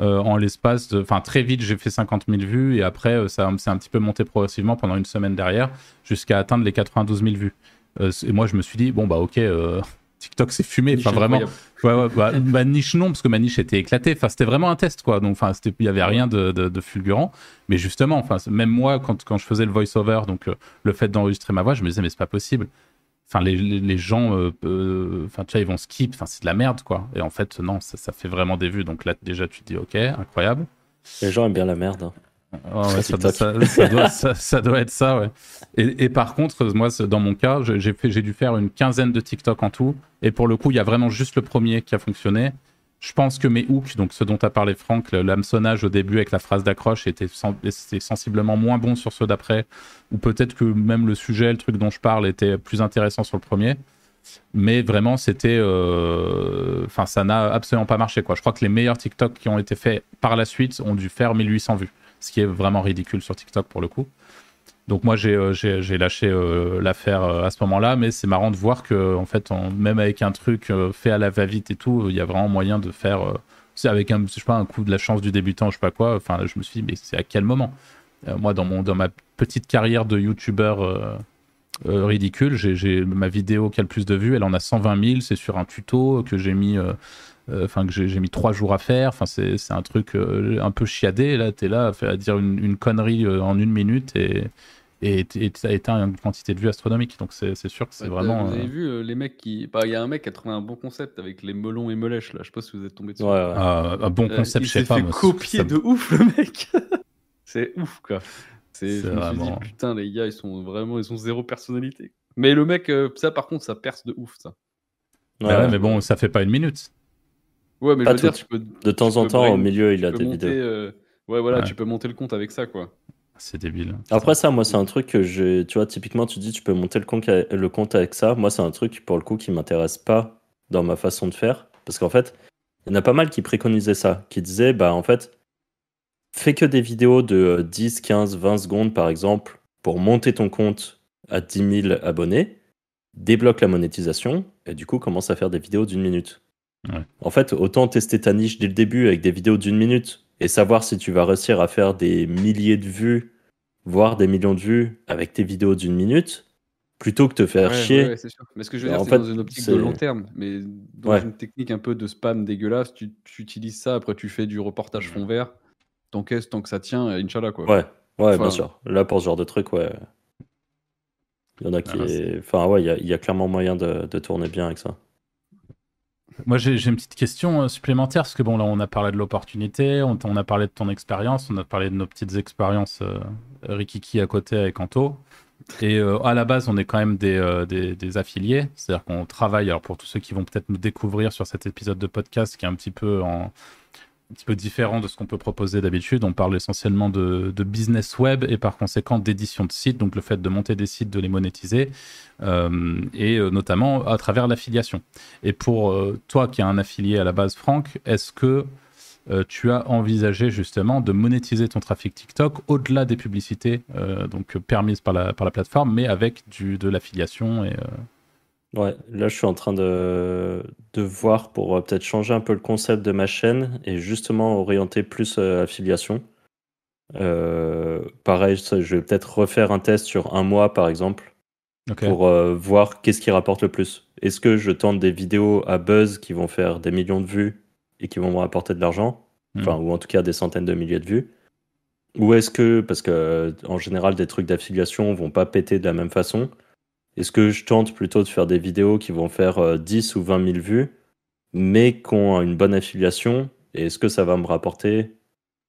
en l'espace de, enfin très vite j'ai fait 50 000 vues et après ça s'est un petit peu monté progressivement pendant une semaine derrière jusqu'à atteindre les 92 000 vues. Euh, et moi, je me suis dit, bon, bah, ok, euh, TikTok, c'est fumé. Enfin, vraiment. Ouais, ouais, bah, ma niche, non, parce que ma niche était éclatée. Enfin, c'était vraiment un test, quoi. Donc, enfin, il n'y avait rien de, de, fulgurant. Mais justement, enfin, même moi, quand, quand je faisais le voice-over, donc euh, le fait d'enregistrer ma voix, je me disais, mais c'est pas possible. Enfin, les, les, gens, enfin, tu vois, ils vont skip. Enfin, c'est de la merde, quoi. Et en fait, non, ça, ça, fait vraiment des vues. Donc là, déjà, tu te dis, ok, incroyable. Les gens aiment bien la merde. Ça, doit, être ça, ouais. Et, par contre, moi, dans mon cas, j'ai dû faire une quinzaine de TikTok en tout. Et pour le coup, il y a vraiment juste le premier qui a fonctionné. Je pense que mes hooks, donc ce dont a parlé Franck, l'hameçonnage au début avec la phrase d'accroche était, sensiblement moins bon sur ceux d'après. Ou peut-être que même le sujet, le truc dont je parle, était plus intéressant sur le premier. Mais vraiment, c'était. Euh, enfin, ça n'a absolument pas marché, quoi. Je crois que les meilleurs TikTok qui ont été faits par la suite ont dû faire 1800 vues ce qui est vraiment ridicule sur TikTok pour le coup. Donc moi j'ai euh, lâché euh, l'affaire euh, à ce moment-là, mais c'est marrant de voir que en fait même avec un truc fait à la va-vite et tout, il y a vraiment moyen de faire c'est avec un je sais pas un coup de la chance du débutant, je sais pas quoi. Enfin je me suis dit mais c'est à quel moment? Moi dans mon dans ma petite carrière de youtubeur ridicule, j'ai ma vidéo qui a le plus de vues, elle en a 120 000, c'est sur un tuto que j'ai mis enfin que j'ai mis trois jours à faire. Enfin, c'est un truc un peu chiadé. Là, tu es là à, dire une, connerie euh, en une minute et et ça a éteint une quantité de vues astronomique. Donc c'est sûr que c'est vraiment. Vous avez vu les mecs qui. Bah, il y a un mec qui a trouvé un bon concept avec les melons et melèches là. Je sais pas si vous êtes tombé dessus. Ah, un bon concept, je sais pas. Il s'est fait copier de ouf le mec. c'est ouf quoi. C'est vraiment. putain les gars ils sont vraiment ils ont zéro personnalité. Mais le mec ça par contre ça perce de ouf ça. Ouais, mais bon ça fait pas une minute. Ouais, mais je veux dire, tu peux, de temps en temps, au milieu, il a des vidéos. Euh, ouais, voilà, tu peux monter le compte avec ça, quoi. C'est débile. Après ça, moi, c'est un truc que je, tu vois, typiquement, tu dis, tu peux monter le compte, le compte avec ça. Moi, c'est un truc pour le coup qui m'intéresse pas dans ma façon de faire, parce qu'en fait, il y en a pas mal qui préconisaient ça, qui disaient, bah, en fait, fais que des vidéos de 10, 15, 20 secondes, par exemple, pour monter ton compte à 10 000 abonnés, débloque la monétisation, et du coup, commence à faire des vidéos d'une minute. En fait, autant tester ta niche dès le début avec des vidéos d'une minute et savoir si tu vas réussir à faire des milliers de vues, voire des millions de vues avec tes vidéos d'une minute, plutôt que te faire chier. Mais ce que je veux dire, c'est dans une optique de long terme, mais dans une technique un peu de spam dégueulasse, tu, utilises ça, après tu fais du reportage fond vert, t'encaisses tant que ça tient, Inch'Allah quoi. Ouais, ouais, bien sûr. Là, pour ce genre de truc, ouais. Il y en a qui. Ah, enfin, ouais, il y, a clairement moyen de tourner bien avec ça. Moi, j'ai une petite question euh, supplémentaire, parce que bon, là, on a parlé de l'opportunité, on, a parlé de ton expérience, on a parlé de nos petites expériences euh, Rikiki à côté avec Anto. Et euh, à la base, on est quand même des, des, affiliés, c'est-à-dire qu'on travaille. Alors, pour tous ceux qui vont peut-être nous découvrir sur cet épisode de podcast qui est un petit peu en, petit peu différent de ce qu'on peut proposer d'habitude. On parle essentiellement de, business web et par conséquent d'édition de sites, donc le fait de monter des sites, de les monétiser, euh, et euh, notamment à travers l'affiliation. Et pour euh, toi qui es un affilié à la base, Franck, est-ce que tu as envisagé justement de monétiser ton trafic TikTok au-delà des publicités donc permises par la, par la plateforme, mais avec du, de l'affiliation et Ouais, là je suis en train de, de voir pour euh, peut-être changer un peu le concept de ma chaîne et justement orienter plus euh, affiliation. Euh, pareil, je vais peut-être refaire un test sur un mois par exemple pour voir qu'est-ce qui rapporte le plus. Est-ce que je tente des vidéos à buzz qui vont faire des millions de vues et qui vont me rapporter de l'argent? Hmm. Enfin, ou en tout cas des centaines de milliers de vues Ou est-ce que, parce que en général, des trucs d'affiliation vont pas péter de la même façon, est-ce que je tente plutôt de faire des vidéos qui vont faire euh, 10 ou 20 000 vues, mais qui ont une bonne affiliation? Et est-ce que ça va me rapporter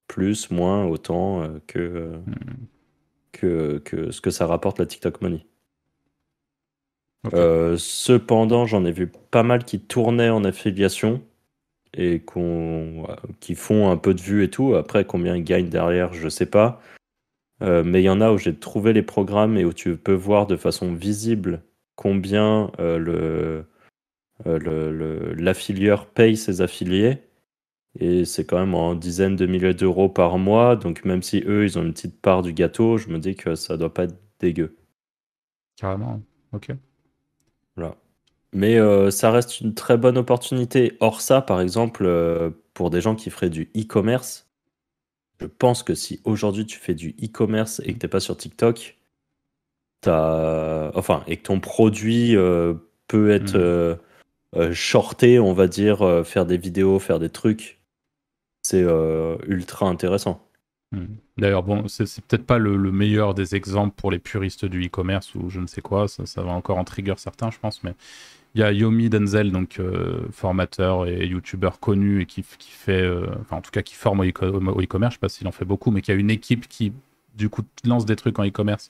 plus, moins, autant euh, que, euh, Hmm. que, que ce que ça rapporte la TikTok Money? Euh, cependant, j'en ai vu pas mal qui tournaient en affiliation et qu'on, euh, qui font un peu de vues et tout. Après, combien ils gagnent derrière, je sais pas. Euh, mais il y en a où j'ai trouvé les programmes et où tu peux voir de façon visible combien euh, le, euh, le- le- l'affilieur paye ses affiliés. Et c'est quand même en dizaines de milliers d'euros par mois. Donc même si eux, ils ont une petite part du gâteau, je me dis que ça doit pas être dégueu. Carrément. Ok. Voilà. Mais euh, ça reste une très bonne opportunité. Or ça, par exemple, euh, pour des gens qui feraient du e-commerce, je pense que si aujourd'hui tu fais du e-commerce et que t'es pas sur TikTok, t'as... enfin, et que ton produit euh, peut être Mhm. euh, euh, shorté, on va dire, euh, faire des vidéos, faire des trucs, c'est ultra intéressant. Hmm. D'ailleurs, bon, c'est c'est peut-être pas le, le meilleur des exemples pour les puristes du e-commerce ou je ne sais quoi, ça, ça va encore en trigger certains, je pense, mais il y a Yomi Denzel, donc euh, formateur et youtubeur connu et qui, fait, euh, en tout cas qui forme au e-commerce, je sais pas s'il en fait beaucoup, mais qui a une équipe qui du coup lance des trucs en e-commerce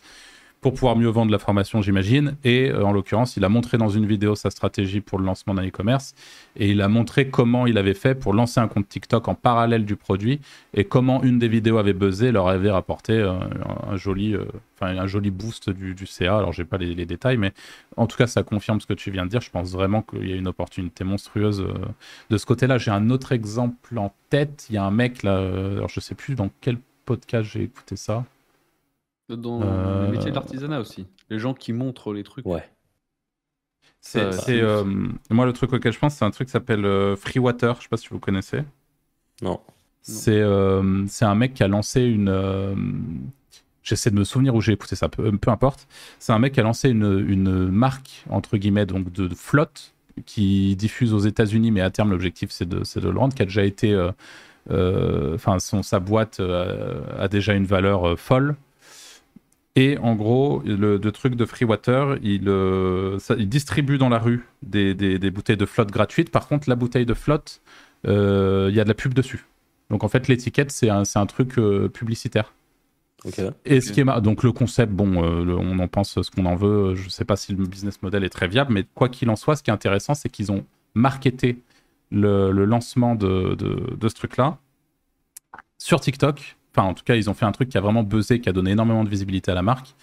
pour pouvoir mieux vendre la formation, j'imagine. Et euh, en l'occurrence, il a montré dans une vidéo sa stratégie pour le lancement d'un e-commerce et il a montré comment il avait fait pour lancer un compte TikTok en parallèle du produit et comment une des vidéos avait buzzé, leur avait rapporté euh, un, un joli, euh, un joli boost du, CA. Alors j'ai pas les, détails, mais en tout cas ça confirme ce que tu viens de dire. Je pense vraiment qu'il y a une opportunité monstrueuse de ce côté-là. J'ai un autre exemple en tête. Il y a un mec là, alors je sais plus dans quel podcast j'ai écouté ça. Dans Euh, le métier de l'artisanat aussi. Les gens qui montrent les trucs. Ouais. C'est, Ça, c'est, c'est euh, moi le truc auquel je pense, c'est un truc qui s'appelle euh, Free Water. Je sais pas si vous connaissez. Non. C'est euh, c'est un mec qui a lancé une. euh, J'essaie de me souvenir où j'ai écouté ça, peu, peu importe. C'est un mec qui a lancé une, une marque, entre guillemets, donc de, de flotte, qui diffuse aux États-Unis, mais à terme, l'objectif, c'est de, c'est de le rendre, qui a déjà été. euh, euh, Enfin, son sa boîte euh, a déjà une valeur euh, folle. Et en gros, le, le truc de Freewater, il, euh, ça- il distribue dans la rue des, des- des bouteilles de flotte gratuites. Par contre, la bouteille de flotte, euh, il y a de la pub dessus. Donc en fait, l'étiquette, c'est un, truc euh, publicitaire. Et ce qui est mar- donc le concept, bon, euh, le- on en pense ce qu'on en veut. Je sais pas si le business model est très viable, mais quoi qu'il en soit, ce qui est intéressant, c'est qu'ils ont marketé le, le lancement de, de- de ce truc-là sur TikTok. Enfin, en tout cas, ils ont fait un truc qui a vraiment buzzé, qui a donné énormément de visibilité à la marque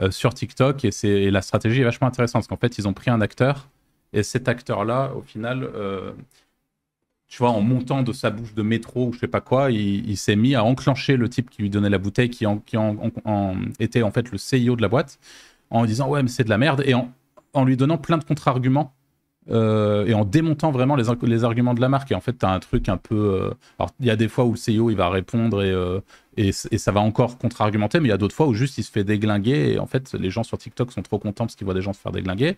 euh, sur TikTok. Et, et la stratégie est vachement intéressante parce qu'en fait, ils ont pris un acteur et cet acteur-là, au final, euh, tu vois, en montant de sa bouche de métro ou je sais pas quoi, il, s'est mis à enclencher le type qui lui donnait la bouteille, qui, était en fait le CIO de la boîte, en disant ouais, mais c'est de la merde, et en, lui donnant plein de contre-arguments. euh, et en démontant vraiment les, ar- les arguments de la marque. Et en fait, tu as un truc un peu. alors, il y a des fois où le CIO il va répondre et, et, ça va encore contre-argumenter, mais il y a d'autres fois où juste il se fait déglinguer. Et en fait, les gens sur TikTok sont trop contents parce qu'ils voient des gens se faire déglinguer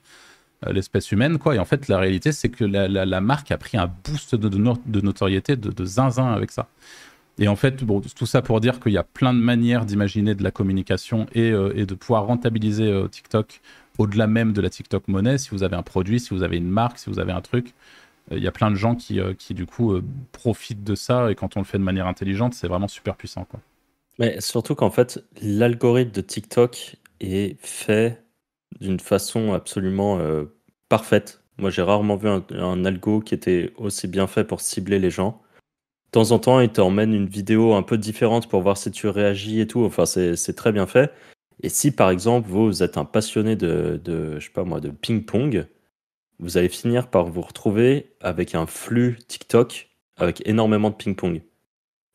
euh, l'espèce humaine, quoi. Et en fait, la réalité, c'est que la, la- marque a pris un boost de, de no- de notoriété de, zinzin avec ça. Et en fait, bon, tout ça pour dire qu'il y a plein de manières d'imaginer de la communication et, euh, et de pouvoir rentabiliser euh, TikTok au-delà même de la TikTok monnaie. Si vous avez un produit, si vous avez une marque, si vous avez un truc, il y a plein de gens qui, euh, qui du coup, euh, profitent de ça. Et quand on le fait de manière intelligente, c'est vraiment super puissant. Mais surtout qu'en fait, l'algorithme de TikTok est fait d'une façon absolument euh, parfaite. Moi, j'ai rarement vu un, algo qui était aussi bien fait pour cibler les gens. De temps en temps, il t'emmène une vidéo un peu différente pour voir si tu réagis et tout. Enfin, c'est très bien fait. Et si, par exemple, vous, êtes un passionné de, de sais pas moi, de ping-pong, vous allez finir par vous retrouver avec un flux TikTok avec énormément de ping-pong.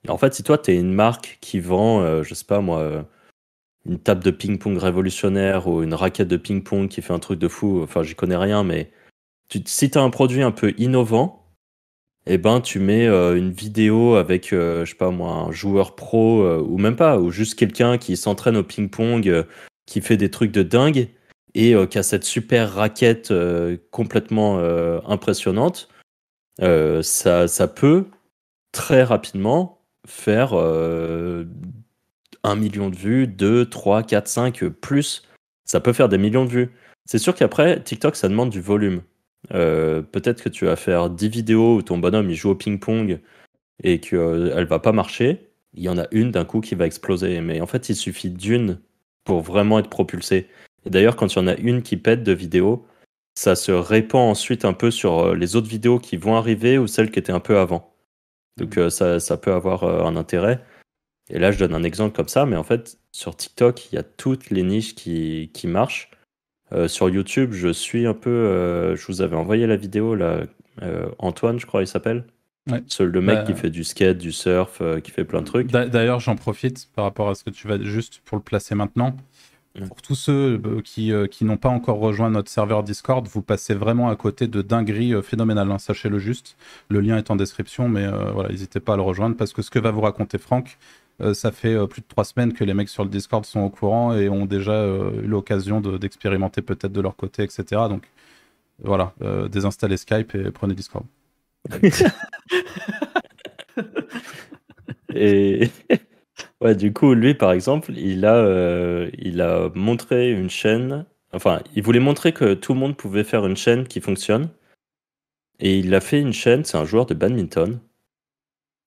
En fait, si toi, tu es une marque qui vend, euh, je sais pas moi, euh, une table de ping-pong révolutionnaire ou une raquette de ping-pong qui fait un truc de fou, enfin, j'y connais rien, mais tu, si tu as un produit un peu innovant, eh ben, tu mets euh, une vidéo avec, euh, je sais pas moi, un joueur pro, ou même pas, ou juste quelqu'un qui s'entraîne au ping-pong, qui fait des trucs de dingue, et qui a cette super raquette complètement impressionnante, ça, peut très rapidement faire un million de vues, 2, 3, 4, 5, plus. Ça peut faire des millions de vues. C'est sûr qu'après, TikTok, ça demande du volume. Euh, peut-être que tu vas faire 10 vidéos où ton bonhomme il joue au ping-pong et qu'elle euh, va pas marcher. Il y en a une d'un coup qui va exploser. Mais en fait, il suffit d'une pour vraiment être propulsé. Et d'ailleurs, quand il y en a une qui pète de vidéos, ça se répand ensuite un peu sur euh, les autres vidéos qui vont arriver ou celles qui étaient un peu avant. Donc mmh. ça, ça, peut avoir un intérêt. Et là, je donne un exemple comme ça, mais en fait, sur TikTok, il y a toutes les niches qui, qui marchent. Euh, sur YouTube, je suis un peu. Euh, je vous avais envoyé la vidéo, là, euh, Antoine, je crois, il s'appelle. Ouais. Le mec qui bah, fait du skate, du surf, qui fait plein de trucs. D'ailleurs, j'en profite par rapport à ce que tu vas juste pour le placer maintenant. Pour tous ceux qui, qui n'ont pas encore rejoint notre serveur Discord, vous passez vraiment à côté de dingueries phénoménales, hein, sachez-le juste. Le lien est en description, mais voilà, n'hésitez pas à le rejoindre parce que ce que va vous raconter Franck, euh, ça fait euh, plus de trois semaines que les mecs sur le Discord sont au courant et ont déjà euh, eu l'occasion d'expérimenter peut-être de leur côté, etc. Donc voilà, désinstallez Skype et prenez Discord. et ouais, du coup, lui, par exemple, il a, il a montré une chaîne. Enfin, il voulait montrer que tout le monde pouvait faire une chaîne qui fonctionne. Et il a fait une chaîne, c'est un joueur de badminton.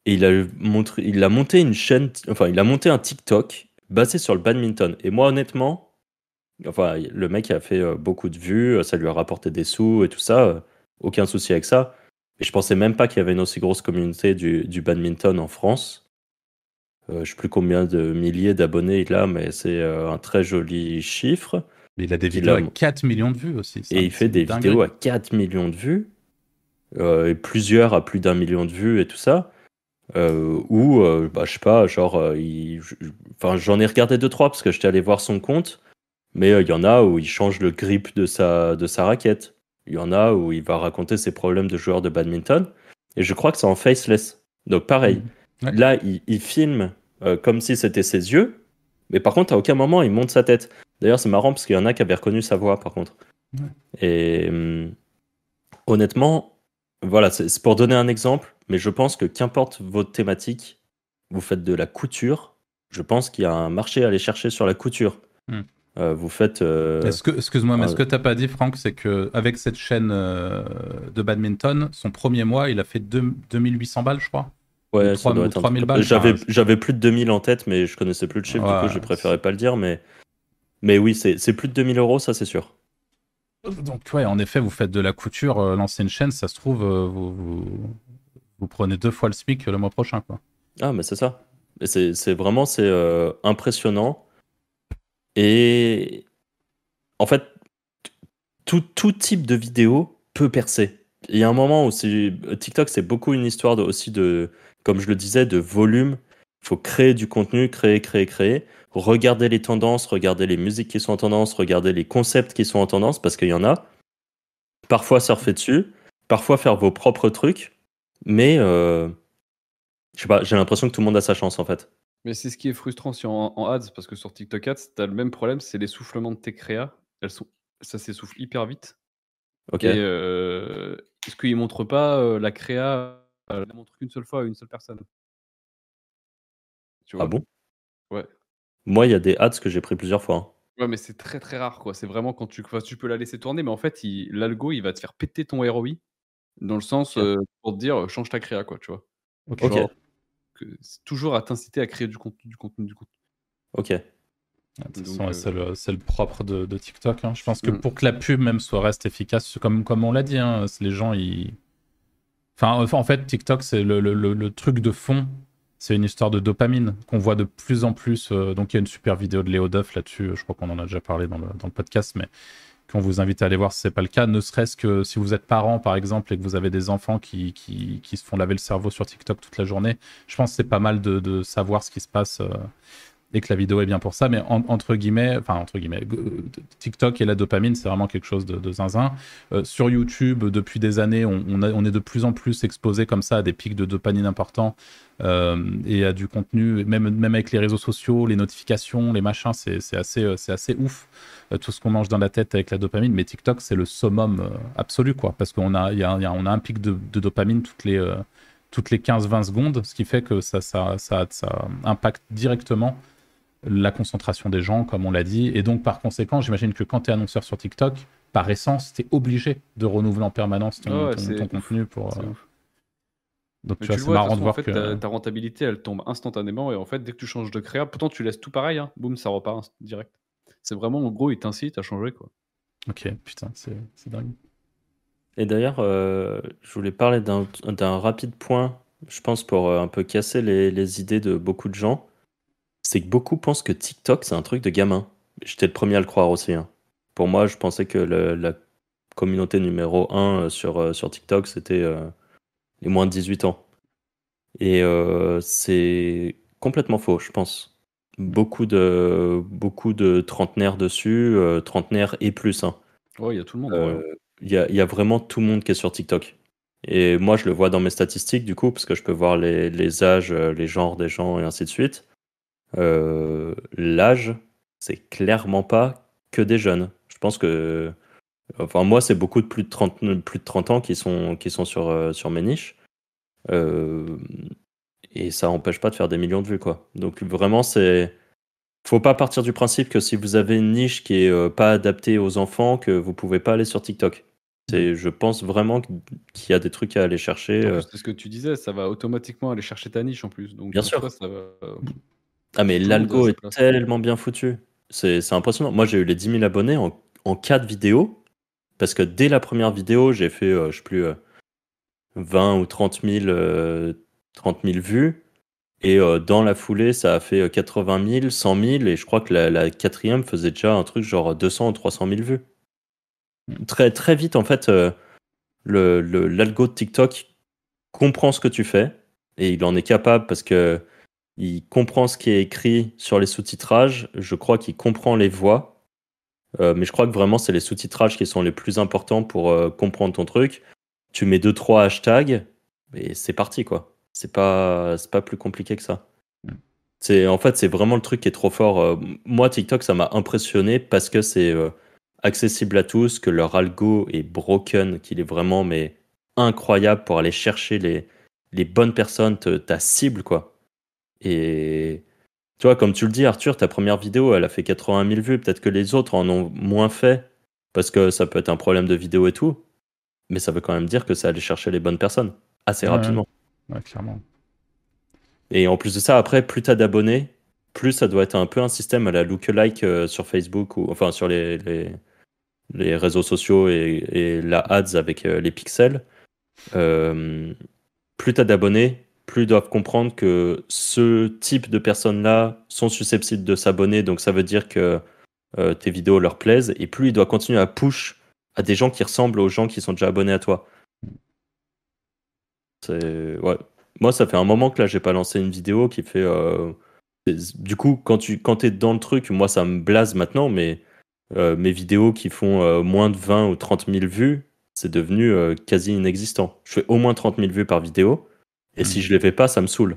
Et il a, montré, il a monté une chaîne, enfin, il a monté un TikTok basé sur le badminton. Et moi, honnêtement, enfin, le mec a fait euh, beaucoup de vues, ça lui a rapporté des sous et tout ça, euh, aucun souci avec ça. Et je pensais même pas qu'il y avait une aussi grosse communauté du, du badminton en France. Euh, je sais plus combien de milliers d'abonnés il a, mais c'est un très joli chiffre. Il a des vidéos à 4 millions de vues aussi. et il fait des vidéos à 4 millions de vues. et plusieurs à plus d'un million de vues et tout ça. Euh, ou, euh, bah, je sais pas, genre, euh, enfin, j'en ai regardé deux trois parce que j'étais allé voir son compte, mais il y en a où il change le grip de sa, de sa raquette. Il y en a où il va raconter ses problèmes de joueur de badminton. Et je crois que c'est en faceless. Donc pareil, là, il, filme comme si c'était ses yeux, mais par contre, à aucun moment, il monte sa tête. D'ailleurs, c'est marrant parce qu'il y en a qui avaient reconnu sa voix, par contre. Et hum, honnêtement, voilà, c'est pour donner un exemple, mais je pense que qu'importe votre thématique, vous faites de la couture, je pense qu'il y a un marché à aller chercher sur la couture. Hmm. Euh, vous faites. Euh, excuse-moi, mais ce que tu n'as pas dit, Franck, c'est qu'avec cette chaîne euh, de badminton, son premier mois, il a fait 2800 balles, je crois. Ouais, 3, 3000 balles. J'avais plus de 2000 en tête, mais je connaissais plus le chiffre, du coup, j'ai préféré pas le dire. Mais, mais oui, c'est plus de 2000 euros, ça, c'est sûr. Donc, ouais, en effet, vous faites de la couture, lancer une chaîne, ça se trouve, vous, vous prenez deux fois le SMIC le mois prochain. Quoi. Ah, mais c'est ça. C'est vraiment c'est euh, impressionnant. Et en fait, tout, tout, type de vidéo peut percer. Il y a un moment où TikTok, c'est beaucoup une histoire de, aussi de, comme je le disais, de volume. Il faut créer du contenu, créer, créer, créer. Regarder les tendances, regarder les musiques qui sont en tendance, regarder les concepts qui sont en tendance, parce qu'il y en a. Parfois surfer dessus, parfois faire vos propres trucs. Mais euh, je sais pas, j'ai l'impression que tout le monde a sa chance en fait. Mais c'est ce qui est frustrant si en, ads, parce que sur TikTok Ads, tu as le même problème, c'est l'essoufflement de tes créas. Elles sont, ça s'essouffle hyper vite. Ok. Euh, est-ce qu'ils montrent pas euh, la créa, euh, la montre qu'une seule fois à une seule personne tu vois? Ah bon? Ouais. Moi, il y a des ads que j'ai pris plusieurs fois. Hein. Ouais, mais c'est très très rare quoi. C'est vraiment quand tu, tu peux la laisser tourner, mais en fait, l'algo il va te faire péter ton ROI dans le sens, pour te dire, change ta créa, quoi, tu vois? OK. c'est toujours à t'inciter à créer du contenu, du contenu, du contenu. OK. c'est le, propre de, TikTok. Hein. Je pense que mmh. pour que la pub même soit reste efficace, comme, comme on l'a dit, hein, les gens, ils... Enfin, en fait, TikTok, c'est le, truc de fond. C'est une histoire de dopamine qu'on voit de plus en plus. donc, il y a une super vidéo de Léo Duff là-dessus. Je crois qu'on en a déjà parlé dans le, podcast, mais qu'on vous invite à aller voir si c'est pas le cas, ne serait-ce que si vous êtes parent par exemple et que vous avez des enfants qui, se font laver le cerveau sur TikTok toute la journée, je pense que c'est pas mal de, savoir ce qui se passe euh, et que la vidéo est bien pour ça. Mais entre guillemets, enfin entre guillemets, TikTok et la dopamine, c'est vraiment quelque chose de, zinzin. Euh, sur YouTube, depuis des années, on, est de plus en plus exposé comme ça à des pics de dopamine importants euh, et à du contenu, même, avec les réseaux sociaux, les notifications, les machins, c'est assez, euh, assez ouf tout ce qu'on mange dans la tête avec la dopamine. Mais TikTok, c'est le summum absolu, quoi, parce qu'on a, on a un pic de, dopamine toutes les toutes les 15-20 secondes, ce qui fait que ça, ça impacte directement la concentration des gens, comme on l'a dit. Et donc, par conséquent, j'imagine que quand tu es annonceur sur TikTok, par essence, tu es obligé de renouveler en permanence ton, contenu pour. Euh, donc, tu vois, c'est marrant de voir que. Ta, ta, rentabilité, elle tombe instantanément. Et en fait, dès que tu changes de créa, pourtant, tu laisses tout pareil, hein, boum, ça repart direct. C'est vraiment, en gros, il t'incite à changer, quoi. Ok, putain, c'est dingue. Et d'ailleurs, euh, je voulais parler d'un rapide point, je pense, pour euh, un peu casser les, les idées de beaucoup de gens c'est que beaucoup pensent que TikTok, c'est un truc de gamin. J'étais le premier à le croire aussi. Hein. Pour moi, je pensais que la communauté numéro 1 euh, sur, euh, sur TikTok, c'était euh, les moins de 18 ans. Et c'est complètement faux, je pense. Beaucoup de, beaucoup de trentenaires dessus, trentenaires et plus. Hein. il y a tout le monde. Il y, a, y, a, vraiment tout le monde qui est sur TikTok. Et moi, je le vois dans mes statistiques, du coup, parce que je peux voir les, les âges, les genres des gens et ainsi de suite. Euh, l'âge, c'est clairement pas que des jeunes. Je pense que. Enfin, moi, c'est beaucoup de plus de 30, plus de 30 ans qui sont, qui sont sur, euh, sur mes niches. Euh, et ça n'empêche pas de faire des millions de vues, quoi. Donc, vraiment, c'est. Faut pas partir du principe que si vous avez une niche qui est pas adaptée aux enfants, que vous pouvez pas aller sur TikTok. C'est, je pense vraiment qu'il y a des trucs à aller chercher. C'est ce que tu disais, ça va automatiquement aller chercher ta niche en plus. Donc, Bien sûr. ça va... Ah, mais l'algo est tellement bien foutu. C'est impressionnant. Moi, j'ai eu les 10 000 abonnés en, en 4 vidéos. Parce que dès la première vidéo, j'ai fait, euh, je sais plus, 20 euh, ou 30 000, 30 000 vues. Et euh, dans la foulée, ça a fait 80 000, 100 000. Et je crois que la, quatrième faisait déjà un truc genre 200 ou 300 000 vues. Très, très vite, en fait, l'algo le, de TikTok comprend ce que tu fais. Et il en est capable parce que il comprend ce qui est écrit sur les sous-titrages. Je crois qu'il comprend les voix. Euh, mais je crois que vraiment, c'est les sous-titrages qui sont les plus importants pour euh, comprendre ton truc. Tu mets deux, trois hashtags et c'est parti, quoi. C'est pas, c'est pas plus compliqué que ça. Mm. C'est, en fait, c'est vraiment le truc qui est trop fort. Euh, moi, TikTok, ça m'a impressionné parce que c'est accessible à tous, que leur algo est broken, qu'il est vraiment mais incroyable pour aller chercher les, les bonnes personnes, ta cible, quoi. Et tu vois, comme tu le dis, Arthur, ta première vidéo, elle a fait 80 000 vues. Peut-être que les autres en ont moins fait parce que ça peut être un problème de vidéo et tout. Mais ça veut quand même dire que ça allait chercher les bonnes personnes assez rapidement. Ouais, clairement. Et en plus de ça, après, plus t'as d'abonnés, plus ça doit être un peu un système à la lookalike euh, sur Facebook ou enfin sur les, les, réseaux sociaux et, la ads avec euh, les pixels. Euh, plus t'as d'abonnés, plus doivent comprendre que ce type de personnes-là sont susceptibles de s'abonner, donc ça veut dire que euh, tes vidéos leur plaisent, et plus il doit continuer à push à des gens qui ressemblent aux gens qui sont déjà abonnés à toi. C'est ouais. Moi, ça fait un moment que là, j'ai pas lancé une vidéo qui fait. Euh, du coup, quand tu quand es dans le truc, moi, ça me blase maintenant, mais euh, mes vidéos qui font moins de 20 ou 30 000 vues, c'est devenu quasi inexistant. Je fais au moins 30 000 vues par vidéo. Et si hmm. je les fais pas, ça me saoule.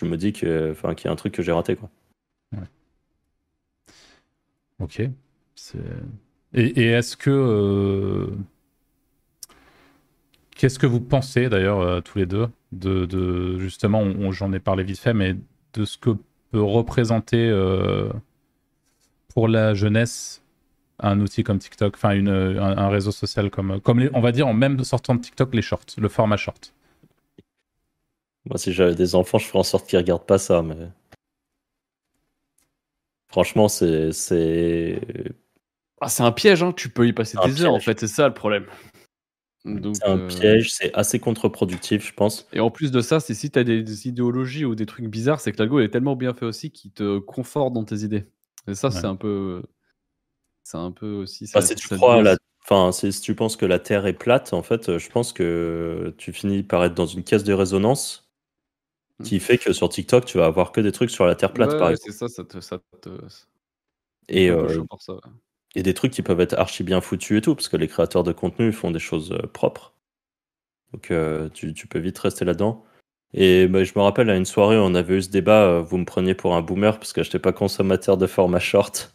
Je me dis que, enfin, qu'il y a un truc que j'ai raté, quoi. Ok. Et, et est-ce que euh, qu'est-ce que vous pensez d'ailleurs euh, tous les deux de, de justement, j'en ai parlé vite fait, mais de ce que peut représenter euh, pour la jeunesse un outil comme TikTok, enfin une, un, réseau social comme, comme on va dire en même sortant de TikTok les shorts, le format short? Moi, si j'avais des enfants, je ferais en sorte qu'ils regardent pas ça, mais. Franchement, c'est. C'est ah, un piège, hein. tu peux y passer des heures en fait, c'est ça le problème. C'est un euh, piège, c'est assez contre-productif, je pense. Et en plus de ça, c'est si tu as des, idéologies ou des trucs bizarres, c'est que l'algo est tellement bien fait aussi qu'il te conforte dans tes idées. Et ça, c'est un peu. C'est un peu aussi. Bah, si tu crois la... Enfin, si tu penses que la Terre est plate, en fait, je pense que tu finis par être dans une caisse de résonance qui fait que sur TikTok, tu vas avoir que des trucs sur la terre plate, Ouais, par ouais, exemple. c'est ça, ça te, ça te- Et, un peu euh, chaud pour ça. ouais. et des trucs qui peuvent être archi bien foutus et tout, parce que les créateurs de contenu font des choses euh, propres. Donc euh, tu, tu peux vite rester là-dedans. Et bah, je me rappelle à une soirée, on avait eu ce débat, euh, vous me preniez pour un boomer parce que je n'étais pas consommateur de format short.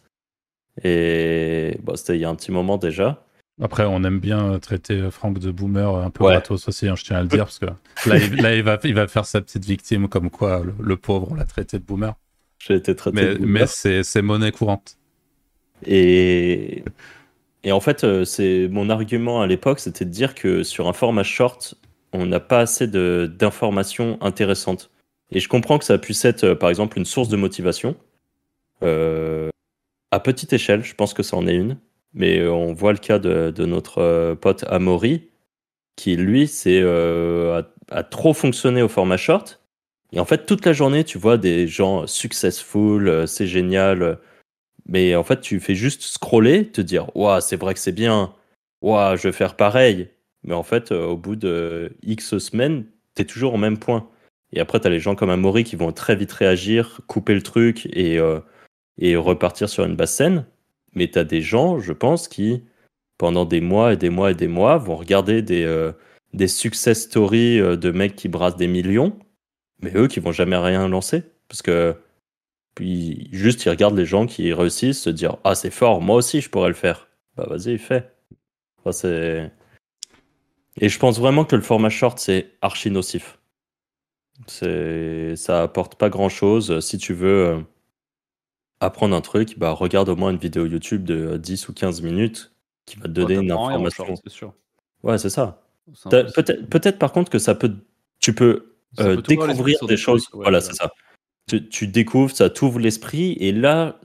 Et bon, c'était il y a un petit moment déjà. Après, on aime bien euh, traiter euh, Franck de boomer euh, un peu Ouais. gratos aussi, hein, je tiens à le dire, parce que là, il, là, il va, il va faire sa petite victime, comme quoi le, le pauvre, on l'a traité de boomer. J'ai été traité Mais, de boomer. mais c'est c'est monnaie courante. Et, et en fait, c'est mon argument à l'époque, c'était de dire que sur un format short, on n'a pas assez de- d'informations intéressantes. Et je comprends que ça puisse être, par exemple, une source de motivation. Euh, à petite échelle, je pense que ça en est une. Mais euh, on voit le cas de, notre euh, pote Amaury, qui lui, c'est euh, a, trop fonctionné au format short. Et en fait, toute la journée, tu vois des gens successful, euh, c'est génial. mais en fait, tu fais juste scroller, te dire, waouh, c'est vrai que c'est bien. Waouh, je vais faire pareil. Mais en fait, au bout de X semaines, t'es toujours au même point. Et après, t'as les gens comme Amaury qui vont très vite réagir, couper le truc et, euh, et repartir sur une basse scène. Mais t'as des gens, je pense, qui, pendant des mois et des mois et des mois, vont regarder des, euh, des success stories euh, de mecs qui brassent des millions, mais eux qui vont jamais rien lancer. Parce que puis juste, ils regardent les gens qui réussissent, se dire Ah, c'est fort, moi aussi, je pourrais le faire. Bah, vas-y, fais. C'est... Et je pense vraiment que le format short, c'est archi nocif. Ça apporte pas grand-chose. Si tu veux euh, apprendre un truc, bah, regarde au moins une vidéo YouTube de 10 ou 15 minutes qui va te donner Ouais, une rien information. c'est sûr. Ouais, c'est ça. C'est. Peut-être, peut-être par contre que ça peut, tu peux euh, peut découvrir des des choses. trucs, ouais, voilà, c'est ça. Tu, tu découvres, ça t'ouvre l'esprit, et là,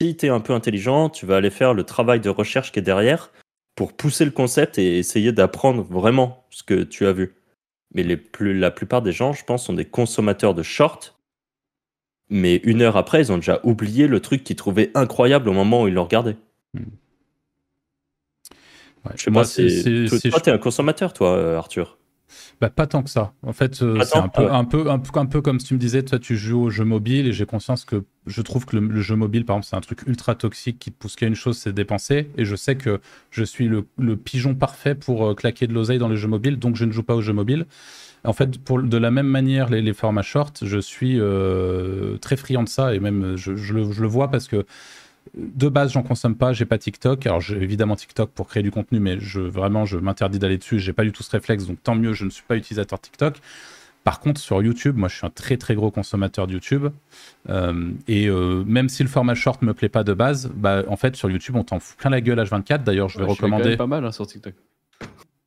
si tu es un peu intelligent, tu vas aller faire le travail de recherche qui est derrière pour pousser le concept et essayer d'apprendre vraiment ce que tu as vu. Mais les plus, la plupart des gens, je pense, sont des consommateurs de shorts. Mais une heure après, ils ont déjà oublié le truc qu'ils trouvaient incroyable au moment où ils le regardaient. Ouais. Je sais Moi, pas, c'est, toi, t'es un consommateur, toi, euh, Arthur. Bah, pas tant que ça. En fait, euh, c'est tant un peu, Ah ouais. un, peu, un, peu, un peu comme si tu me disais, toi, tu joues au jeu mobile et j'ai conscience que je trouve que le, le jeu mobile, par exemple, c'est un truc ultra toxique qui te pousse qu'à une chose, c'est dépenser. Et je sais que je suis le, le pigeon parfait pour euh, claquer de l'oseille dans les jeux mobiles, donc je ne joue pas aux jeux mobiles. En fait, pour, de la même manière, les, les formats short, je suis euh, très friand de ça et même je, je le, je le vois parce que de base, j'en consomme pas, j'ai pas TikTok. Alors, j'ai évidemment TikTok pour créer du contenu, mais je, vraiment, je m'interdis d'aller dessus. J'ai pas du tout ce réflexe, donc tant mieux, je ne suis pas utilisateur TikTok. Par contre, sur YouTube, moi, je suis un très très gros consommateur de YouTube. Euh, et euh, même si le format short me plaît pas de base, bah, en fait, sur YouTube, on t'en fout plein la gueule H24. D'ailleurs, je vais Ouais, fais quand recommander. même pas mal hein, sur TikTok.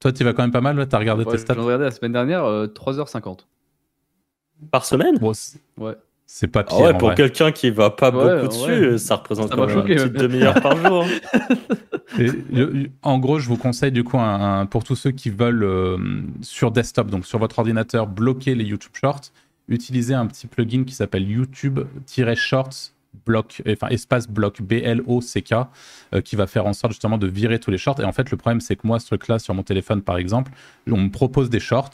Toi, tu vas quand même pas mal, là T'as regardé Ouais, tes stats de regarder la semaine dernière, euh, 3h50. Par semaine Bon, c'est- Ouais. c'est pas Ah pire. ouais, pour vrai. quelqu'un qui va pas Ouais, beaucoup dessus, ouais. ça représente Ça quand même choqué, une petite demi-heure par jour. Et, euh, en gros, je vous conseille du coup, un- un- pour tous ceux qui veulent euh, sur desktop, donc sur votre ordinateur, bloquer les YouTube Shorts, utilisez un petit plugin qui s'appelle YouTube-Shorts bloc, enfin espace bloc B-L-O-C-K, euh, qui va faire en sorte justement de virer tous les shorts. Et en fait, le problème, c'est que moi, ce truc-là, sur mon téléphone par exemple, on me propose des shorts.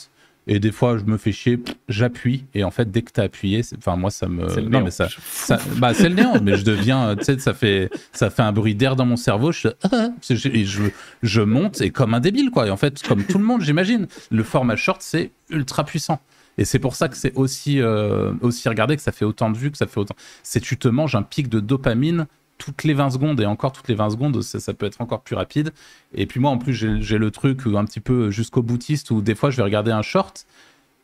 Et des fois, je me fais chier, j'appuie, et en fait, dès que tu as appuyé, enfin, moi, ça me. C'est le non, néant. mais ça, ça- bah, c'est le néant, mais je deviens, tu sais, ça fait, ça fait un bruit d'air dans mon cerveau. Je, ah, je, et je, je monte et comme un débile, quoi. Et en fait, comme tout le monde, j'imagine, le format short, c'est ultra puissant. Et c'est pour ça que c'est aussi, euh, aussi regardé, que ça fait autant de vues, que ça fait autant. C'est tu te manges un pic de dopamine toutes les 20 secondes, et encore toutes les 20 secondes, ça, peut être encore plus rapide. Et puis moi, en plus, j'ai le truc un petit peu jusqu'au boutiste où des fois, je vais regarder un short.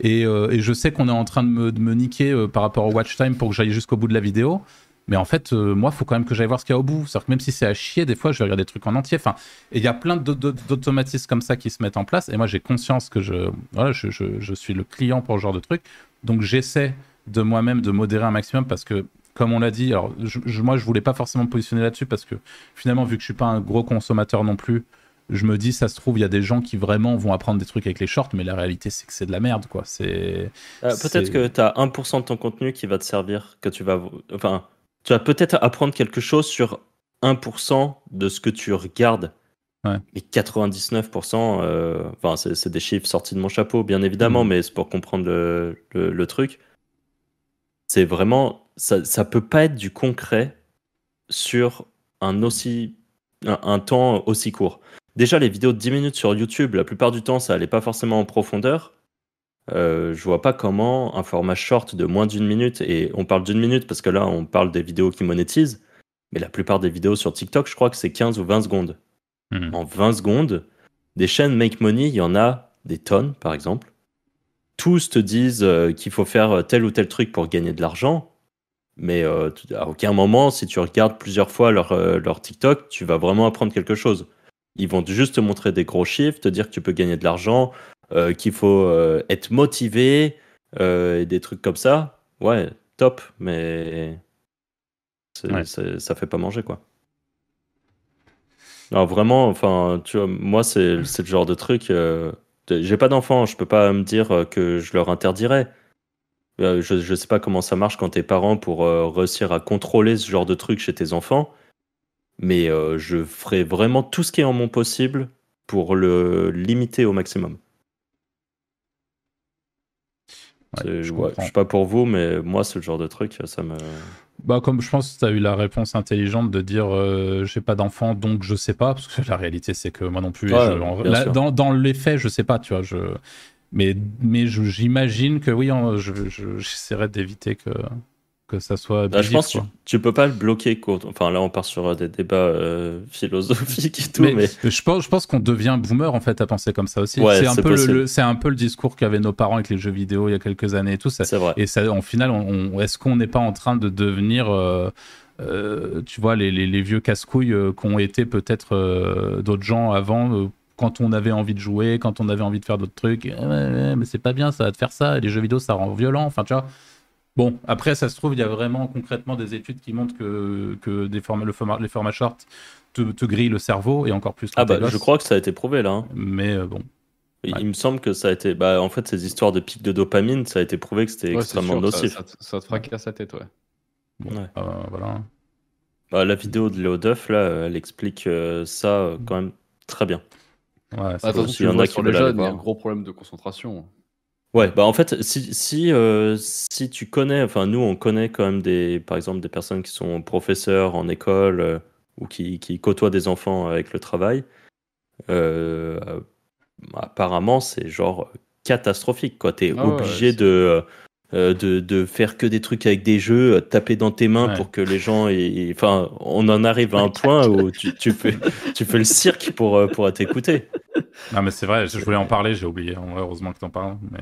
Et, euh, je sais qu'on est en train de me, de me niquer euh, par rapport au watch time pour que j'aille jusqu'au bout de la vidéo. Mais en fait, euh, moi, il faut quand même que j'aille voir ce qu'il y a au bout. C'est-à-dire que même si c'est à chier, des fois, je vais regarder des trucs en entier. Enfin, et il y a plein d'au- d'au- d'automatismes comme ça qui se mettent en place. Et moi, j'ai conscience que je, voilà, je, je- je suis le client pour ce genre de truc. Donc, j'essaie de moi-même de modérer un maximum parce que, comme on l'a dit, alors je- moi, je voulais pas forcément me positionner là-dessus parce que finalement, vu que je suis pas un gros consommateur non plus, je me dis, ça se trouve, il y a des gens qui vraiment vont apprendre des trucs avec les shorts, mais la réalité, c'est que c'est de la merde, quoi. C'est. Euh, peut-être que tu as 1% de ton contenu qui va te servir, que tu vas. Enfin, tu vas peut-être apprendre quelque chose sur 1% de ce que tu regardes. Ouais. Mais 99%, euh, enfin, c'est des chiffres sortis de mon chapeau, bien évidemment, Mhm. mais c'est pour comprendre le, le- le truc. C'est vraiment, ça, ça peut pas être du concret sur un aussi, un, temps aussi court. Déjà, les vidéos de 10 minutes sur YouTube, la plupart du temps, ça allait pas forcément en profondeur. Euh, je vois pas comment un format short de moins d'une minute, et on parle d'une minute parce que là, on parle des vidéos qui monétisent, mais la plupart des vidéos sur TikTok, je crois que c'est 15 ou 20 secondes. Mhm. En 20 secondes, des chaînes Make Money, il y en a des tonnes, par exemple. Tous te disent euh, qu'il faut faire tel ou tel truc pour gagner de l'argent. Mais euh, à aucun moment, si tu regardes plusieurs fois leur, euh, leur TikTok, tu vas vraiment apprendre quelque chose. Ils vont juste te montrer des gros chiffres, te dire que tu peux gagner de l'argent, euh, qu'il faut euh, être motivé, euh, et des trucs comme ça. Ouais, top, mais Ouais. ça fait pas manger, quoi. Non, vraiment, enfin, tu vois, moi, c'est le genre de truc. J'ai pas d'enfants, je peux pas me dire que je leur interdirais. Je, je sais pas comment ça marche quand t'es parent pour euh, réussir à contrôler ce genre de truc chez tes enfants, mais euh, je ferai vraiment tout ce qui est en mon possible pour le limiter au maximum. Ouais, je je sais pas pour vous, mais moi, c'est le genre de truc, ça me. Bah, comme je pense que tu as eu la réponse intelligente de dire euh, j'ai pas d'enfant donc je sais pas, parce que la réalité c'est que moi non plus, Ouais, je- en- dans, dans les faits, je sais pas, tu vois. Je... Mais, mais j'imagine que oui, je- je- j'essaierai d'éviter que, que ça soit. Je pense que tu, tu peux pas le bloquer. quoi. Enfin, là, on part sur des débats euh, philosophiques et tout, Mais, mais. je pense, je pense qu'on devient boomer en fait à penser comme ça aussi. Ouais, c'est un peu le- possible. le, c'est un peu le discours qu'avaient nos parents avec les jeux vidéo il y a quelques années et tout. Ça, C'est vrai. Et ça, en final, on, on- est-ce qu'on n'est pas en train de devenir, euh, euh, tu vois, les, les- les vieux casse-couilles qu'ont été peut-être d'autres gens avant, quand on avait envie de jouer, quand on avait envie de faire d'autres trucs. Eh mais c'est pas bien, ça va te faire ça. Les jeux vidéo, ça rend violent. Enfin, tu vois. Bon, après, ça se trouve, il y a vraiment concrètement des études qui montrent que, que des formats, le format, les formats short te, te grillent le cerveau et encore plus Ah, bah, je crois que ça a été prouvé, là. hein. Mais euh, bon. Il, Ouais. il me semble que ça a été. Bah, en fait, ces histoires de pics de dopamine, ça a été prouvé que c'était Ouais, extrêmement sûr, nocif. Ça, te- ça te fracasse la tête, ouais. bon, Ouais. euh, voilà. Bah, la vidéo de Léo Duff, là, elle explique euh, ça euh, quand même très bien. Ouais, Ah, s'il tu y en vois a qui sur les jeunes, il y a un gros problème de concentration. Ouais, bah en fait, si, si, euh, si tu connais, enfin nous on connaît quand même des, par exemple des personnes qui sont professeurs en école euh, ou qui, qui côtoient des enfants avec le travail, euh, apparemment c'est genre catastrophique quoi. T'es Ah obligé de, de, de faire que des trucs avec des jeux, taper dans tes mains Ouais. pour que les gens, aient- enfin on en arrive à un point où tu, tu fais, tu fais le cirque pour, pour t'écouter. Non, mais c'est vrai, je voulais en parler, j'ai oublié. Heureusement que t'en parles. Mais...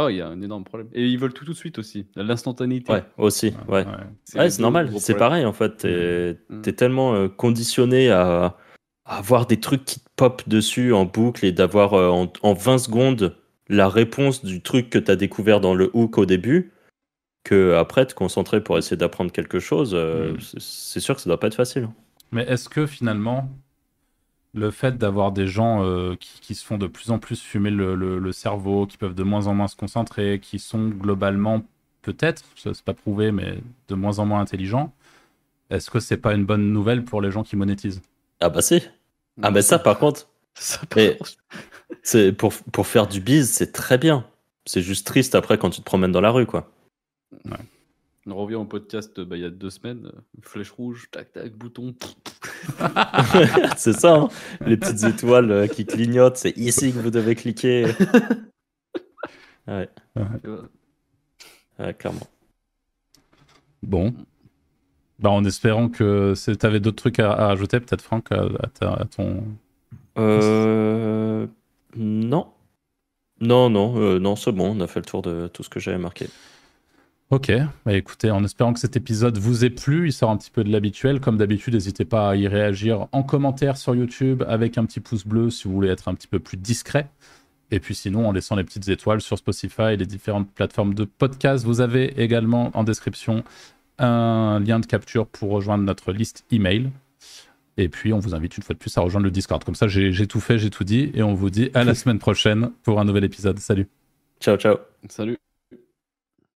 Ah, il y a un énorme problème. Et ils veulent tout tout de suite aussi. L'instantanéité. Ouais, aussi, ouais. C'est Ouais, c'est normal, c'est pareil en fait. T'es Mm. t'es tellement euh, conditionné à, à avoir des trucs qui te pop dessus en boucle et d'avoir euh, en, en 20 secondes la réponse du truc que t'as découvert dans le hook au début que après te concentrer pour essayer d'apprendre quelque chose, euh, Mm. c'est- c'est sûr que ça doit pas être facile. Mais est-ce que finalement, le fait d'avoir des gens euh, qui, qui se font de plus en plus fumer le, le- le cerveau, qui peuvent de moins en moins se concentrer, qui sont globalement, peut-être, c'est pas prouvé, mais de moins en moins intelligents, est-ce que c'est pas une bonne nouvelle pour les gens qui monétisent? Ah bah si. Ah bah ça par contre, Ça, par contre, c'est pour, pour faire du bise, c'est très bien. C'est juste triste après quand tu te promènes dans la rue quoi. On revient au podcast bah, il y a deux semaines. euh, Flèche rouge, tac tac, bouton. c'est ça, hein. les petites étoiles euh, qui clignotent, c'est ici que vous devez cliquer. Ouais, clairement. Bon. Bah, en espérant que tu avais d'autres trucs à, à rajouter, peut-être Franck, à, à ta- à ton. Euh... Non. Non, non, euh, non, c'est bon, on a fait le tour de tout ce que j'avais marqué. Ok, bah écoutez, en espérant que cet épisode vous ait plu, il sort un petit peu de l'habituel. Comme d'habitude, n'hésitez pas à y réagir en commentaire sur YouTube avec un petit pouce bleu si vous voulez être un petit peu plus discret. Et puis sinon, en laissant les petites étoiles sur Spotify et les différentes plateformes de podcast. Vous avez également en description un lien de capture pour rejoindre notre liste email. Et puis, on vous invite une fois de plus à rejoindre le Discord. Comme ça, j'ai j'ai tout fait, j'ai tout dit. Et on vous dit à la semaine prochaine pour un nouvel épisode. Salut Ciao, ciao. Salut.